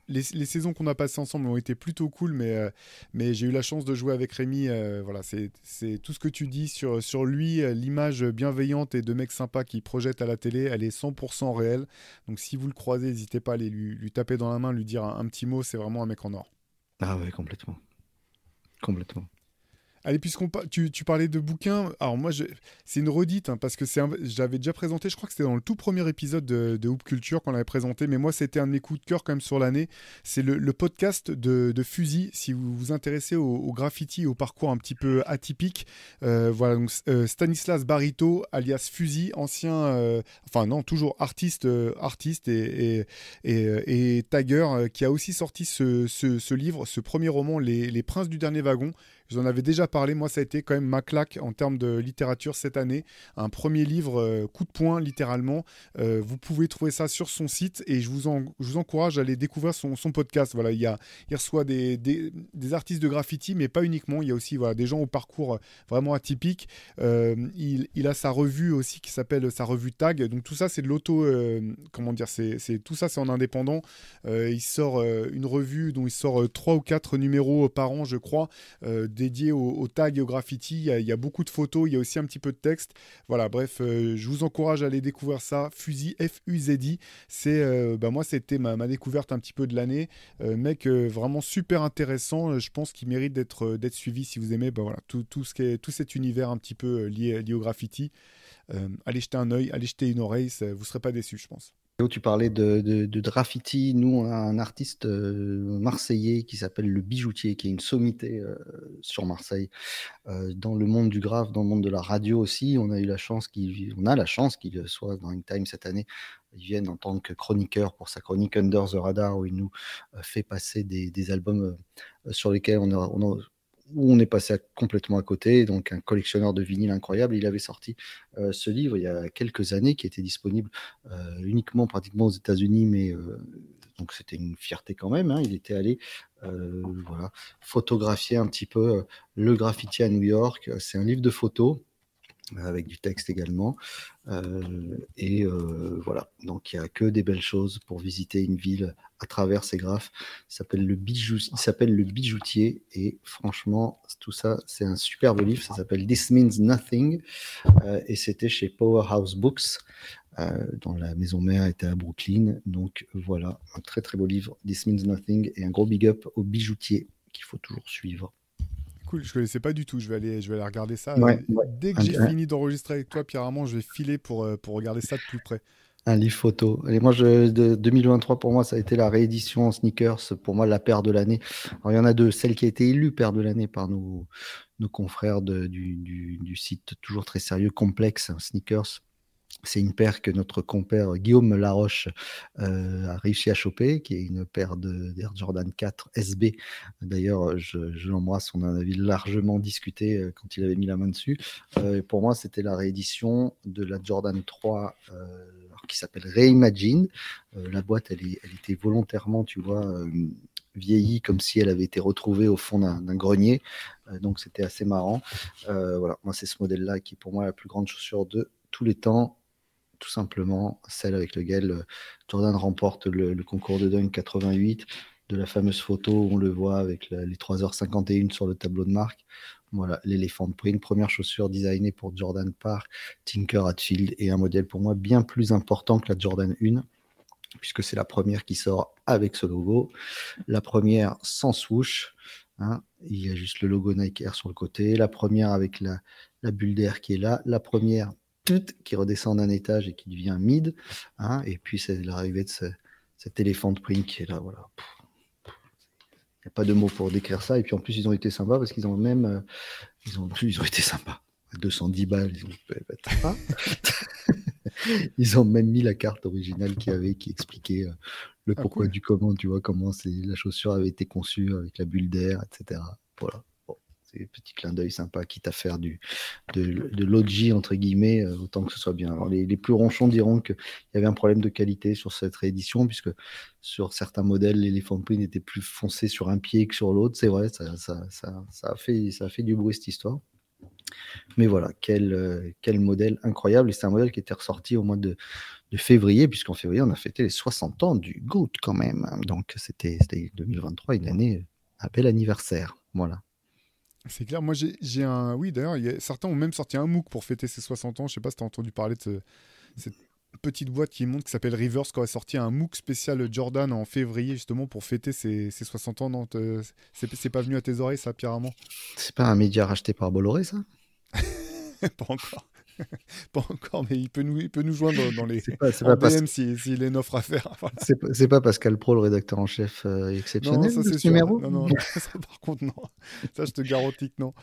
les, saisons qu'on a passées ensemble ont été plutôt cool, mais, euh, mais j'ai eu la chance de jouer avec Rémi. Euh, voilà, c'est tout ce que tu dis sur, sur lui, euh, l'image bienveillante et de mec sympa qui projette à la télé, elle est 100% réelle. Donc si vous le croisez, n'hésitez pas à aller lui, lui, taper dans la main, lui dire un, un petit mot, c'est vraiment un mec en or. Ah ouais, complètement. Complètement. Allez, puisqu'on tu, parlais de bouquins, alors moi, c'est une redite, hein, parce que j'avais déjà présenté, je crois que c'était dans le tout premier épisode de, de Hoop Culture qu'on avait présenté, mais moi, c'était un de mes coups de cœur quand même sur l'année. C'est le, podcast de, Fusil, si vous vous intéressez au, graffiti, au parcours un petit peu atypique. Euh, voilà, donc euh, Stanislas Barito, alias Fusil, ancien, euh, enfin non, toujours artiste, artiste et, et, qui a aussi sorti ce, livre, ce premier roman, Les Princes du Dernier Wagon, vous en avais déjà parlé. Moi, ça a été quand même ma claque en termes de littérature cette année. Un premier livre euh, coup de poing, littéralement. Euh, vous pouvez trouver ça sur son site et je vous, vous encourage à aller découvrir son, podcast. Voilà, il, y a, il reçoit des, artistes de graffiti, mais pas uniquement. Il y a aussi des gens au parcours euh, vraiment atypique. il, il, a sa revue aussi qui s'appelle sa revue Tag. Donc tout ça, c'est de l'auto. comment dire c'est, Tout ça, c'est en indépendant. il sort une revue dont il sort trois ou quatre numéros par an, je crois dédié au, tag et au graffiti. Il y, a, beaucoup de photos, il y a aussi un petit peu de texte. Voilà, bref, euh, je vous encourage à aller découvrir ça. Fusil, F-U-Z-I. C'est, euh, bah, moi, c'était ma, découverte un petit peu de l'année. Euh, mec, vraiment super intéressant. Je pense qu'il mérite d'être, suivi si vous aimez bah, voilà, tout, tout, ce qui est, tout cet univers un petit peu lié, lié au graffiti. allez jeter un œil, allez jeter une oreille, vous ne serez pas déçus, je pense. Tu parlais de, de, graffiti. Nous, on a un artiste euh, marseillais qui s'appelle Le Bijoutier, qui est une sommité euh, sur Marseille. Euh, dans le monde du graphe, dans le monde de la radio aussi, on a eu la chance qu'il, a la chance qu'il soit dans time cette année. Il vienne en tant que chroniqueur pour sa chronique Under the Radar, où il nous fait passer des, des albums sur lesquels on a, on a où on est passé complètement à côté. Donc, un collectionneur de vinyle incroyable. Il avait sorti euh, ce livre il y a quelques années qui était disponible euh, uniquement pratiquement aux États-Unis, mais euh, donc c'était une fierté quand même. Hein. Il était allé voilà, photographier un petit peu le graffiti à New York. C'est un livre de photos avec du texte également. Euh, et euh, voilà, donc il n'y a que des belles choses pour visiter une ville à travers ces graphes. Il s'appelle le, bijou, le bijoutier et franchement, tout ça, c'est un superbe livre. Ça s'appelle This Means Nothing euh, et c'était chez Powerhouse Books. dont la maison mère était à Brooklyn. Donc voilà, un très très beau livre, This Means Nothing, et un gros big up au bijoutier qu'il faut toujours suivre. Cool, je ne connaissais pas du tout. Je vais aller, je vais aller regarder ça. Dès que j'ai fini d'enregistrer avec toi, Pierre Armand, je vais filer pour, euh, pour regarder ça de plus près. Un livre photo. Et moi, je, de, 2023, pour moi, ça a été la réédition en sneakers. Pour moi, la paire de l'année. Alors, il y en a deux. Celle qui a été élue paire de l'année par nos, nos confrères de, du, du, du, site toujours très sérieux, Complexe Sneakers, c'est une paire que notre compère Guillaume Laroche euh, a réussi à choper, qui est une paire d'Air Jordan 4 SB. D'ailleurs, je, l'embrasse, on en avait largement discuté euh, quand il avait mis la main dessus. Euh, pour moi, c'était la réédition de la Jordan 3 qui s'appelle Reimagine. la boîte, elle, elle, était volontairement, tu vois, vieillie comme si elle avait été retrouvée au fond d'un grenier. donc c'était assez marrant. voilà, moi c'est ce modèle-là qui est pour moi la plus grande chaussure de tous les temps tout simplement celle avec laquelle euh, Jordan remporte le, concours de dunk 88, de la fameuse photo où on le voit avec les 3h51 sur le tableau de marque. Voilà, l'éléphant print, première chaussure designée pour Jordan par Tinker Hatfield et un modèle pour moi bien plus important que la Jordan 1 puisque c'est la première qui sort avec ce logo, la première sans swoosh, hein. il y a juste le logo Nike Air sur le côté, la première avec la, la bulle d'air qui est là, la première qui redescend d'un étage et qui devient mid. Hein, et puis c'est l'arrivée de cet éléphant de print qui est là. Voilà. Il n'y a pas de mots pour décrire ça. Et puis en plus, ils ont été sympas parce qu'ils ont même. Euh, ils, ont, ils ont été sympas. 210 balles, ils ont, (laughs) ils ont même mis la carte originale qui avait, qui expliquait euh, le ah, pourquoi du comment, tu vois, comment la chaussure avait été conçue avec la bulle d'air, etc. Voilà petit clin d'œil sympa, quitte à faire du, de, l'OG, entre guillemets, euh, autant que ce soit bien. Les, plus ronchons diront qu'il y avait un problème de qualité sur cette réédition, puisque sur certains modèles, l'éléphant print était plus foncé sur un pied que sur l'autre. C'est vrai, ça, ça, ça, a fait, ça fait du bruit cette histoire. Mais voilà, quel, euh, quel modèle incroyable. C'est un modèle qui était ressorti au mois de, de février, puisqu'en février, on a fêté les 60 ans du GOAT quand même. Donc c'était 2023, une année, un bel anniversaire. Voilà. C'est clair. Moi, j'ai un. Oui, d'ailleurs, certains ont même sorti un MOOC pour fêter ses 60 ans. Je sais pas si tu as entendu parler de cette petite boîte qui monte qui s'appelle Rivers, qui a sorti un MOOC spécial Jordan en février, justement, pour fêter ses, 60 ans. Non, c'est pas venu à tes oreilles, ça, Pierre Armand C'est pas un média racheté par Bolloré, ça? (laughs) Pas encore. (laughs) pas encore, mais il peut nous, il peut nous joindre dans les pas, pas DM s'il si, a une offre à faire. (laughs) c'est pas Pascal Pro, le rédacteur en chef euh, exceptionnel. Non, ça c'est Numéro non, non, (laughs) ça, par contre, non. Ça, je te garantis que non.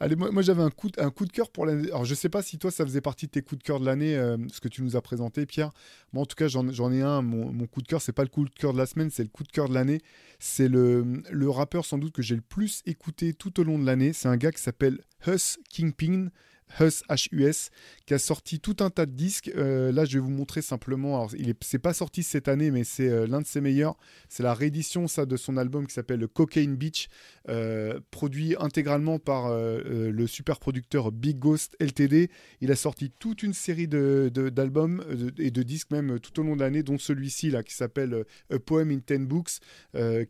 Allez, moi, moi j'avais un coup, un coup de cœur pour l'année. Alors, je sais pas si toi, ça faisait partie de tes coups de cœur de l'année, euh, ce que tu nous as présenté, Pierre. Moi, en tout cas, j'en ai un. Mon, mon, coup de cœur, c'est pas le coup de cœur de la semaine, c'est le coup de cœur de l'année. C'est le, le rappeur, sans doute, que j'ai le plus écouté tout au long de l'année. C'est un gars qui s'appelle Hus Kingpin. Hus, H-U-S, qui a sorti tout un tas de disques. Euh, là, je vais vous montrer simplement. Alors, il n'est pas sorti cette année, mais c'est euh, l'un de ses meilleurs. C'est la réédition ça, de son album qui s'appelle Cocaine Beach, euh, produit intégralement par le super producteur Big Ghost LTD. Il a sorti toute une série d'albums de, et de disques même tout au long de l'année, dont celui-ci là qui s'appelle A Poem in Ten Books,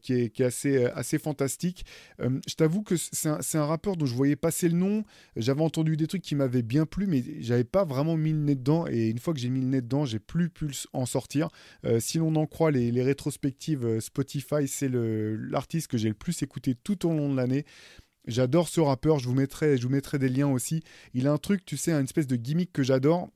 qui est, qui, est, assez, assez fantastique. je t'avoue que c'est un, un rappeur dont je voyais passer le nom. J'avais entendu des trucs qui m'avait bien plu, mais j'avais pas vraiment mis le nez dedans. Et une fois que j'ai mis le nez dedans, j'ai plus pu en sortir. Euh, si l'on en croit les, rétrospectives euh, Spotify, c'est l'artiste que j'ai le plus écouté tout au long de l'année. J'adore ce rappeur, je vous, mettrai, je vous mettrai des liens aussi. Il a un truc, tu sais, une espèce de gimmick que j'adore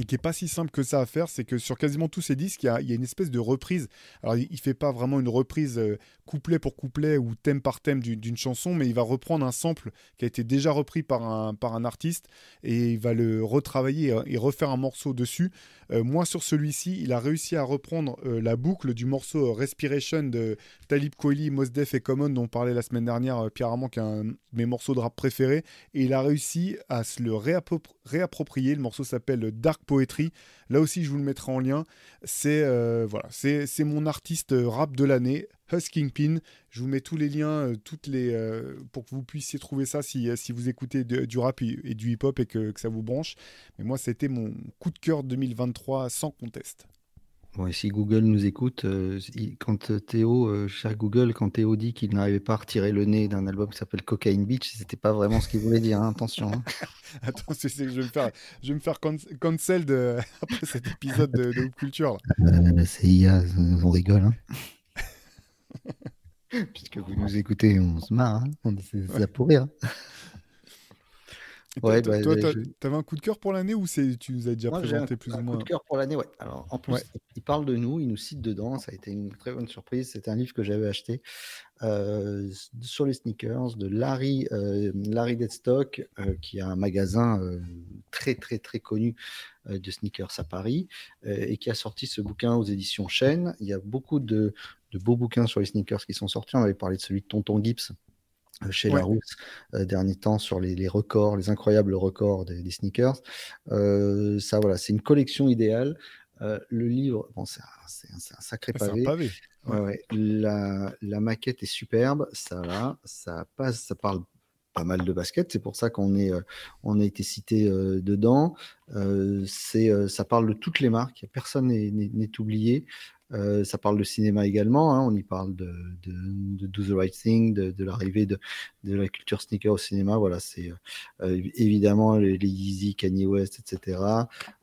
et qui est pas si simple que ça à faire, c'est que sur quasiment tous ses disques, il y a, il une espèce de reprise. Alors, il, ne fait pas vraiment une reprise euh, couplet pour couplet ou thème par thème d'une chanson, mais il va reprendre un sample qui a été déjà repris par un, par un artiste et il va le retravailler et refaire un morceau dessus. Euh, moi, sur celui-ci, il a réussi à reprendre euh, la boucle du morceau Respiration de Talib Kweli, Mos Def et Common, dont on parlait la semaine dernière, Pierre Armand, qui est un de mes morceaux de rap préférés, et il a réussi à se le réapproprier. Le morceau s'appelle Dark Là aussi, je vous le mettrai en lien. C'est euh, voilà, c'est mon artiste rap de l'année, Husking Pin. Je vous mets tous les liens, euh, toutes les euh, pour que vous puissiez trouver ça si, si vous écoutez du rap et, du hip-hop et que, que, ça vous branche. Mais moi, c'était mon coup de cœur 2023 sans conteste. Bon, et si Google nous écoute, euh, quand euh, Théo, euh, cher Google, quand Théo dit qu'il n'arrivait pas à retirer le nez d'un album qui s'appelle Cocaine Beach, c'était pas vraiment ce qu'il voulait dire, hein, attention. Hein. (laughs) Attends, c'est que je vais me faire, je vais me faire cancel de, (laughs) après cet épisode de, de Culture. la CIA, on rigole. Hein. (laughs) Puisque vous nous écoutez, on se marre, hein. c'est ça pour rire. Ouais, toi, bah, tu avais un coup de cœur pour l'année ou tu nous as déjà présenté plus ou moins Un coup de cœur pour l'année, ouais. Alors, en plus, il parle de nous, il nous cite dedans. Ça a été une très bonne surprise. C'était un livre que j'avais acheté euh, sur les sneakers de Larry, euh, Larry Deadstock, euh, qui a un magasin très, très, très connu de sneakers à Paris et qui a sorti ce bouquin aux éditions Chêne. Il y a beaucoup de, de beaux bouquins sur les sneakers qui sont sortis. On avait parlé de celui de Tonton Gibbs euh, chez Larousse euh, dernier temps sur les, records, les incroyables records des, sneakers. Euh, ça, voilà, c'est une collection idéale. le livre, bon, c'est un, sacré pavé. La, maquette est superbe. Ça, là, ça passe, ça parle pas mal de basket. C'est pour ça qu'on est, on a été cité dedans. c'est, ça parle de toutes les marques. Personne n'est oublié. Euh, ça parle de cinéma également. Hein. on y parle de, de, Do the Right Thing, de, l'arrivée de, la culture sneaker au cinéma. Voilà, c'est euh, évidemment les, Yeezy, Kanye West, etc.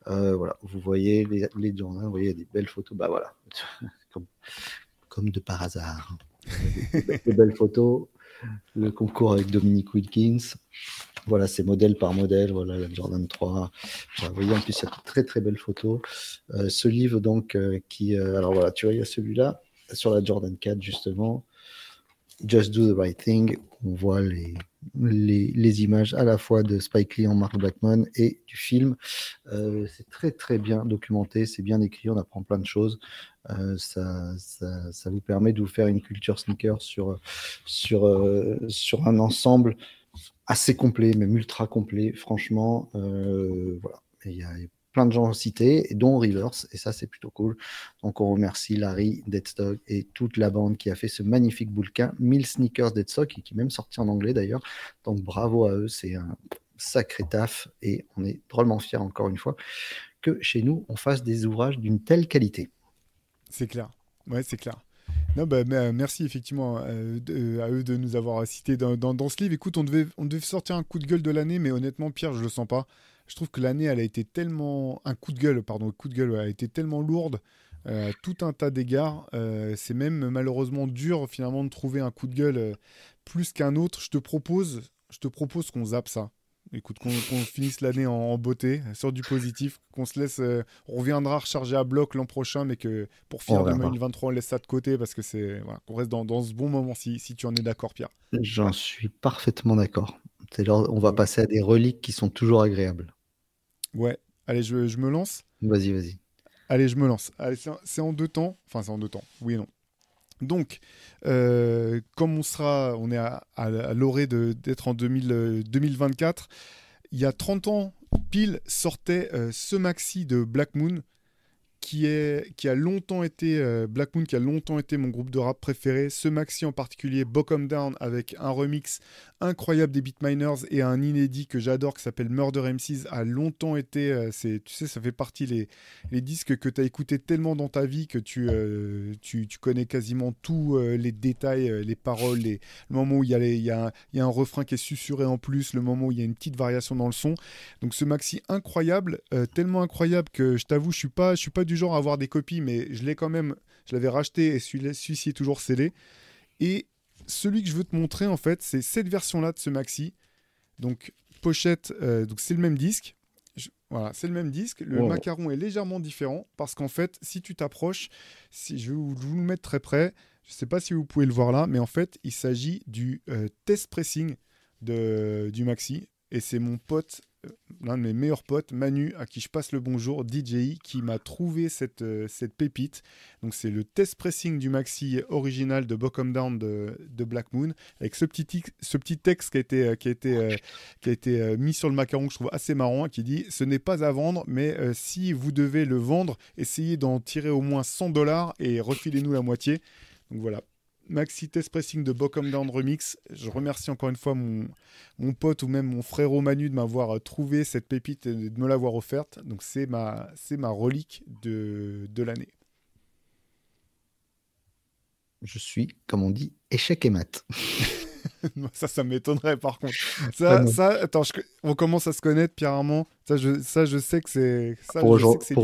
Euh, voilà, vous voyez les, les hein, vous voyez des belles photos. Bah voilà, (laughs) comme, comme de par hasard. (laughs) Des, belles photos. Le concours avec Dominique Wilkins. Voilà, c'est modèle par modèle. Voilà, la Jordan 3. vous voyez, en plus, il y a de très très belles photos. ce livre, donc, qui. alors voilà, tu vois, il y a celui-là, sur la Jordan 4, justement. Just Do the Right Thing. On voit les, les, images à la fois de Spike Lee en Mark Blackman et du film. Euh, c'est très très bien documenté, c'est bien écrit, on apprend plein de choses. Euh, ça, ça, vous permet de vous faire une culture sneaker sur, sur, euh, sur un ensemble assez complet, même ultra complet, franchement. voilà. Il y a plein de gens cités, dont Rivers, et ça c'est plutôt cool. Donc on remercie Larry, Deadstock et toute la bande qui a fait ce magnifique bouquin, 1000 sneakers Deadstock, et qui est même sorti en anglais d'ailleurs. Donc bravo à eux, c'est un sacré taf, et on est drôlement fiers encore une fois que chez nous on fasse des ouvrages d'une telle qualité. C'est clair, ouais c'est clair. Non, bah, euh, merci effectivement euh, à eux de nous avoir cités dans, dans, ce livre. Écoute, on devait, on devait sortir un coup de gueule de l'année, mais honnêtement, Pierre, je le sens pas je trouve que l'année, elle a été tellement. Un coup de gueule, pardon, coup de gueule, a été tellement lourde. Euh, tout un tas d'égards. Euh, c'est même malheureusement dur finalement de trouver un coup de gueule euh, plus qu'un autre. Je te propose, je te propose qu'on zappe ça. Écoute, qu'on finisse l'année en, beauté, sur du positif, qu'on se laisse, on reviendra recharger à bloc l'an prochain, mais que pour finir 2023, on laisse ça de côté parce que c'est, voilà, qu'on reste dans, dans, ce bon moment si, si tu en es d'accord, Pierre. J'en suis parfaitement d'accord. On va passer à des reliques qui sont toujours agréables. Ouais, allez, je, me lance. Vas-y, vas-y. Allez, je me lance. Allez, c'est en deux temps. Enfin, c'est en deux temps. Oui et non. Donc, euh, comme on sera, on est à, l'orée d'être en 2024, il y a 30 ans, pile sortait euh, ce maxi de Black Moon qui, est, qui a longtemps été euh, Black Moon, qui a longtemps été mon groupe de rap préféré. Ce maxi en particulier, Bocom Down, avec un remix incroyable des Beatminers et un inédit que j'adore qui s'appelle Murder MCs, a longtemps été. Euh, c'est, tu sais, ça fait partie les, les disques que tu as écouté tellement dans ta vie que tu, euh, tu, tu, connais quasiment tous les détails, les paroles, les, le moment où il y, a y y a un refrain qui est susurré en plus, le moment où il y a une petite variation dans le son. Donc ce maxi incroyable, tellement incroyable que je t'avoue, je suis pas, je suis pas du genre à avoir des copies, mais je l'ai quand même, je l'avais racheté et celui-ci est toujours scellé. Et celui que je veux te montrer, en fait, c'est cette version-là de ce maxi. Donc, pochette, euh, donc c'est le même disque. voilà, c'est le même disque. Le macaron est légèrement différent parce qu'en fait, si tu t'approches, si je vais vous, le mettre très près, je ne sais pas si vous pouvez le voir là, mais en fait, il s'agit du euh, test pressing de, du maxi. Et c'est mon pote l'un de mes meilleurs potes, Manu, à qui je passe le bonjour, DJI, qui m'a trouvé cette, euh, cette pépite. Donc c'est le test pressing du maxi original de Bocom Down de, Black Moon, avec ce petit, ce petit texte qui a été, euh, qui a été, euh, qui a été mis sur le macaron que je trouve assez marrant, qui dit ce n'est pas à vendre, mais si vous devez le vendre, essayez d'en tirer au moins 100 dollars et refilez-nous la moitié. Donc voilà, Maxi Test Pressing de Bocom Down Remix. Je remercie encore une fois mon, pote ou même mon frère Manu de m'avoir euh, trouvé cette pépite et de me l'avoir offerte. Donc c'est ma, c'est ma relique de, de l'année. Je suis, comme on dit, échec et mat. (laughs) (laughs) ça, ça m'étonnerait par contre. Ça, ça attends, on commence à se connaître, Pierre Armand. Ça, je, ça, je sais que c'est. Pour, aujourd'hui,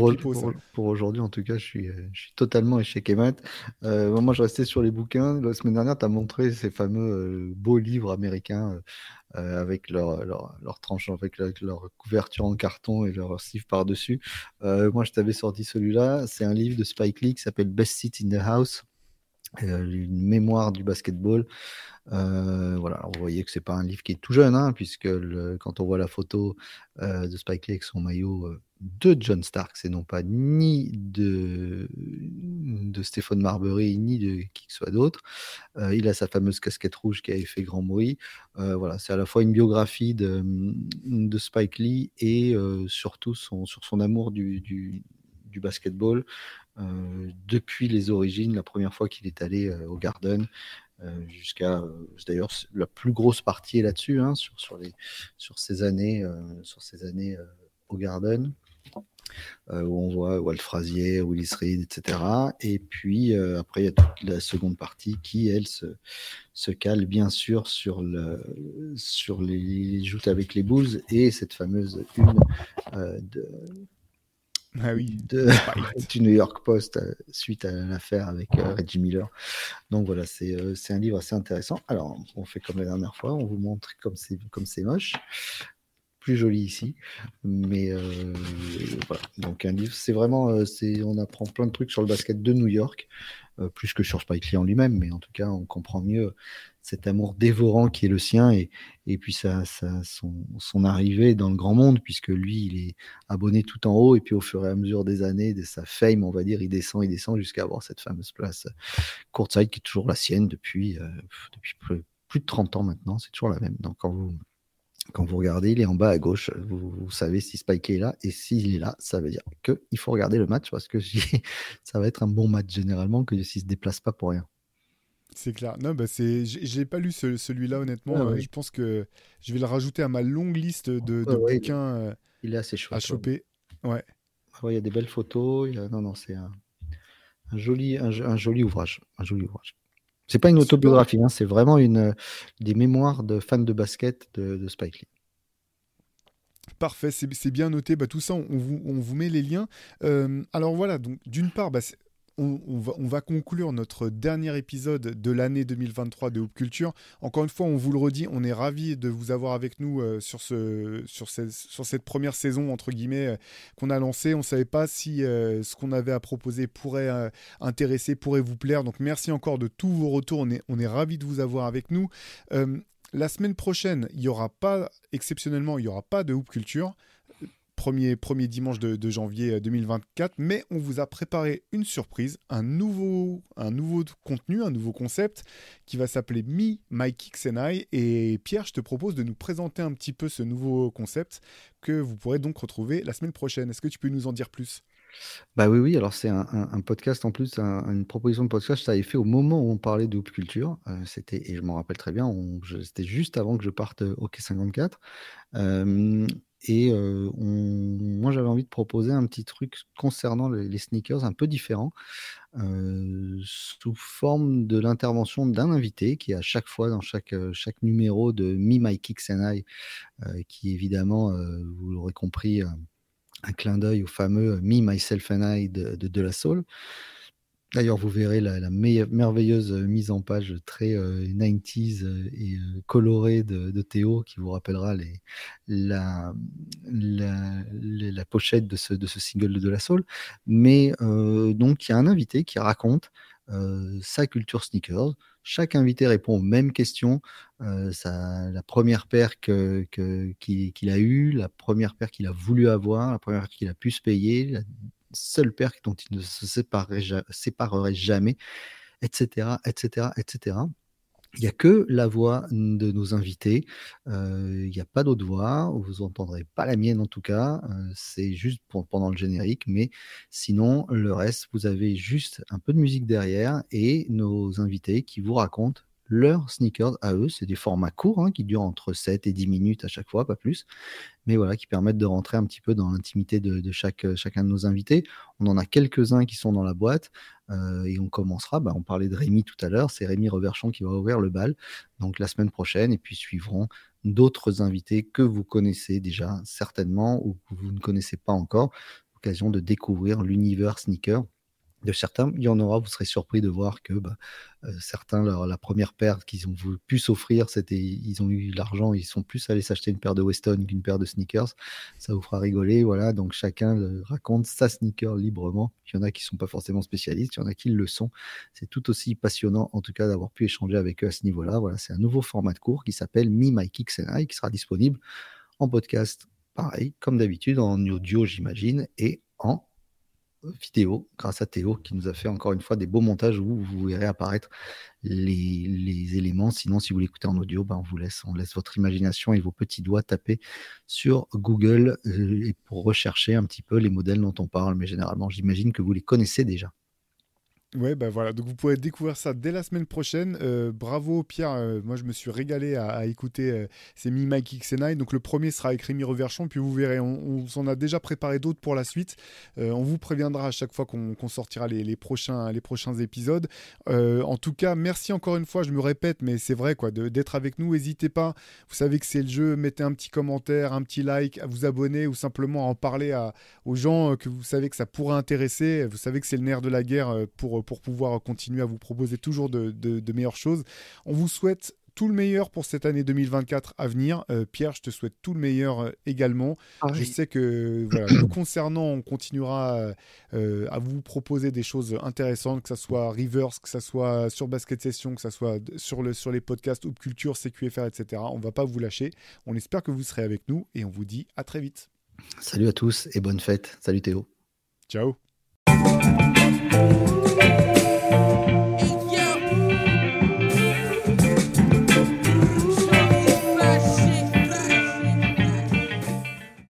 pour, aujourd'hui, en tout cas, je suis, je suis totalement échec et mat. Euh, moi, je restais sur les bouquins. La semaine dernière, tu as montré ces fameux euh, beaux livres américains euh, avec leur, leur, leur, tranche, avec, leur couverture en carton et leur sleeve par-dessus. moi, je t'avais sorti celui-là. C'est un livre de Spike Lee qui s'appelle Best Seat in the House. Une mémoire du basketball. Euh, voilà, vous voyez que c'est pas un livre qui est tout jeune, hein, puisque quand on voit la photo euh, de Spike Lee avec son maillot euh, de John Stark, c'est non pas ni de, de Stephen Marbury, ni de qui que soit d'autre. il a sa fameuse casquette rouge qui avait fait grand bruit. voilà, c'est à la fois une biographie de, de Spike Lee et surtout son, sur son amour du, du, basketball. depuis les origines, la première fois qu'il est allé au Garden, euh, jusqu'à euh, d'ailleurs la plus grosse partie là-dessus hein, sur, sur, les, sur ces années euh, sur ces années au Garden où on voit Walt Frazier, Willis Reed, etc. Et puis après, il y a toute la seconde partie qui, elle, se, se cale bien sûr sur, le, sur les, joutes avec les Bulls et cette fameuse une de, ah oui. de, (laughs) du New York Post suite à l'affaire avec Reggie Miller. Donc voilà, c'est un livre assez intéressant. Alors, on fait comme la dernière fois, on vous montre comme c'est comme c'est moche plus joli ici. Mais voilà. Donc un livre, c'est vraiment, c'est, on apprend plein de trucs sur le basket de New York. Euh, plus que sur Spike Lee en lui-même, mais en tout cas, on comprend mieux cet amour dévorant qui est le sien et, puis ça, son, arrivée dans le grand monde, puisque lui, il est abonné tout en haut, et puis au fur et à mesure des années, de sa fame, on va dire, il descend, il descend jusqu'à avoir cette fameuse place courtside qui est toujours la sienne depuis, euh, depuis plus, de 30 ans maintenant, c'est toujours la même. Donc quand vous quand vous regardez, il est en bas à gauche. Vous, savez si Spike est là. Et s'il est là, ça veut dire qu'il faut regarder le match parce que (laughs) ça va être un bon match généralement que s'il ne se déplace pas pour rien. C'est clair. Non, bah c'est, j'ai pas lu celui-là honnêtement. Ah je pense que je vais le rajouter à ma longue liste de, bouquins. Euh, il est assez chouette. À choper. Ouais. il y a des belles photos. Non, non, c'est un, joli, un, joli ouvrage. Un joli ouvrage. C'est pas une autobiographie, hein, c'est vraiment une, des mémoires de fans de basket de, Spike Lee. Parfait, c'est bien noté. Bah, tout ça, on vous, on vous, met les liens. Euh, alors voilà, donc d'une part, bah, on, va, conclure notre dernier épisode de l'année 2023 de Hoop Culture. Encore une fois, on vous le redit, on est ravis de vous avoir avec nous euh, sur, ce, sur, cette première saison, entre guillemets, euh, qu'on a lancée. On ne savait pas si euh, ce qu'on avait à proposer pourrait intéresser, pourrait vous plaire. Donc merci encore de tous vos retours. On est, on est ravis de vous avoir avec nous. la semaine prochaine, il n'y aura pas, exceptionnellement, il n'y aura pas de Hoop Culture premier, dimanche de, janvier 2024, euh, mais on vous a préparé une surprise, un nouveau, un nouveau contenu, un nouveau concept qui va s'appeler Me, My Kicks. Et Pierre, je te propose de nous présenter un petit peu ce nouveau concept que vous pourrez donc retrouver la semaine prochaine. Est-ce que tu peux nous en dire plus? Bah oui, oui, alors c'est un, podcast en plus, une proposition de podcast, ça avait fait au moment où on parlait de Culture. Euh, c'était, et je m'en rappelle très bien, c'était juste avant que je parte au K54. Euh, et moi, j'avais envie de proposer un petit truc concernant les, sneakers un peu différent, sous forme de l'intervention d'un invité qui, à chaque fois, dans chaque, numéro de Me, My Kicks and I, qui évidemment, vous l'aurez compris, un clin d'œil au fameux Me, Myself and I de, de, de La Soul. D'ailleurs, vous verrez la, merveilleuse euh, mise en page très 90s euh, euh, et colorée de, Théo qui vous rappellera la, pochette de ce, single de, la Soul. Mais donc, il y a un invité qui raconte sa culture sneakers. Chaque invité répond aux mêmes questions. la première paire qu'il a eue, la première paire qu'il a voulu avoir, la première qu'il a pu se payer, seul père dont il ne se séparerait, jamais, etc., etc., etc. Il n'y a que la voix de nos invités. Euh, il n'y a pas d'autre voix. Vous n'entendrez pas la mienne en tout cas. Euh, c'est juste pendant le générique. Mais sinon, le reste, vous avez juste un peu de musique derrière et nos invités qui vous racontent leurs sneakers à eux. C'est des formats courts hein, qui durent entre 7 et 10 minutes à chaque fois, pas plus. Mais voilà, qui permettent de rentrer un petit peu dans l'intimité de, euh, chacun de nos invités. On en a quelques-uns qui sont dans la boîte. Euh, et on commencera, bah, on parlait de Rémi tout à l'heure, c'est Rémi Reverchon qui va ouvrir le bal, donc la semaine prochaine, et puis suivront d'autres invités que vous connaissez déjà certainement ou que vous ne connaissez pas encore, occasion de découvrir l'univers sneaker de certains, il y en aura, vous serez surpris de voir que bah, euh, certains, la première paire qu'ils ont pu s'offrir, c'était ils ont eu l'argent, ils sont plus allés s'acheter une paire de Weston qu'une paire de sneakers. Ça vous fera rigoler, voilà. Donc chacun raconte sa sneaker librement. Il y en a qui sont pas forcément spécialistes, il y en a qui le sont. C'est tout aussi passionnant, en tout cas, d'avoir pu échanger avec eux à ce niveau-là. Voilà, c'est un nouveau format de cours qui s'appelle Me, My Kicks and qui sera disponible en podcast, pareil, comme d'habitude, en audio, j'imagine, et en vidéo grâce à Théo qui nous a fait encore une fois des beaux montages où vous verrez apparaître les, éléments. Sinon, si vous l'écoutez en audio, ben on vous laisse, votre imagination et vos petits doigts taper sur Google euh, pour rechercher un petit peu les modèles dont on parle. Mais généralement, j'imagine que vous les connaissez déjà. Ouais, bah voilà, donc vous pourrez découvrir ça dès la semaine prochaine. Euh, bravo Pierre, euh, moi je me suis régalé à, écouter euh, ces Mi Mike XNI. Donc le premier sera avec Rémi Reverchon, puis vous verrez, on, s'en a déjà préparé d'autres pour la suite. on vous préviendra à chaque fois qu'on sortira les, prochains, les prochains épisodes. en tout cas, merci encore une fois, je me répète, mais c'est vrai quoi, d'être avec nous. N'hésitez pas, vous savez que c'est le jeu, mettez un petit commentaire, un petit like, à vous abonner ou simplement à en parler à, aux gens que vous savez que ça pourrait intéresser. Vous savez que c'est le nerf de la guerre pour pour pouvoir continuer à vous proposer toujours de, meilleures choses. On vous souhaite tout le meilleur pour cette année 2024 à venir. Euh, Pierre, je te souhaite tout le meilleur euh, également. Ah je sais que voilà, (coughs) concernant, on continuera euh, à vous proposer des choses intéressantes, que ce soit Reverse, que ce soit sur Basket Session, que ce soit sur, le, sur les podcasts Hoop Culture, CQFR, etc. On ne va pas vous lâcher. On espère que vous serez avec nous et on vous dit à très vite. Salut à tous et bonne fête. Salut Théo. Ciao.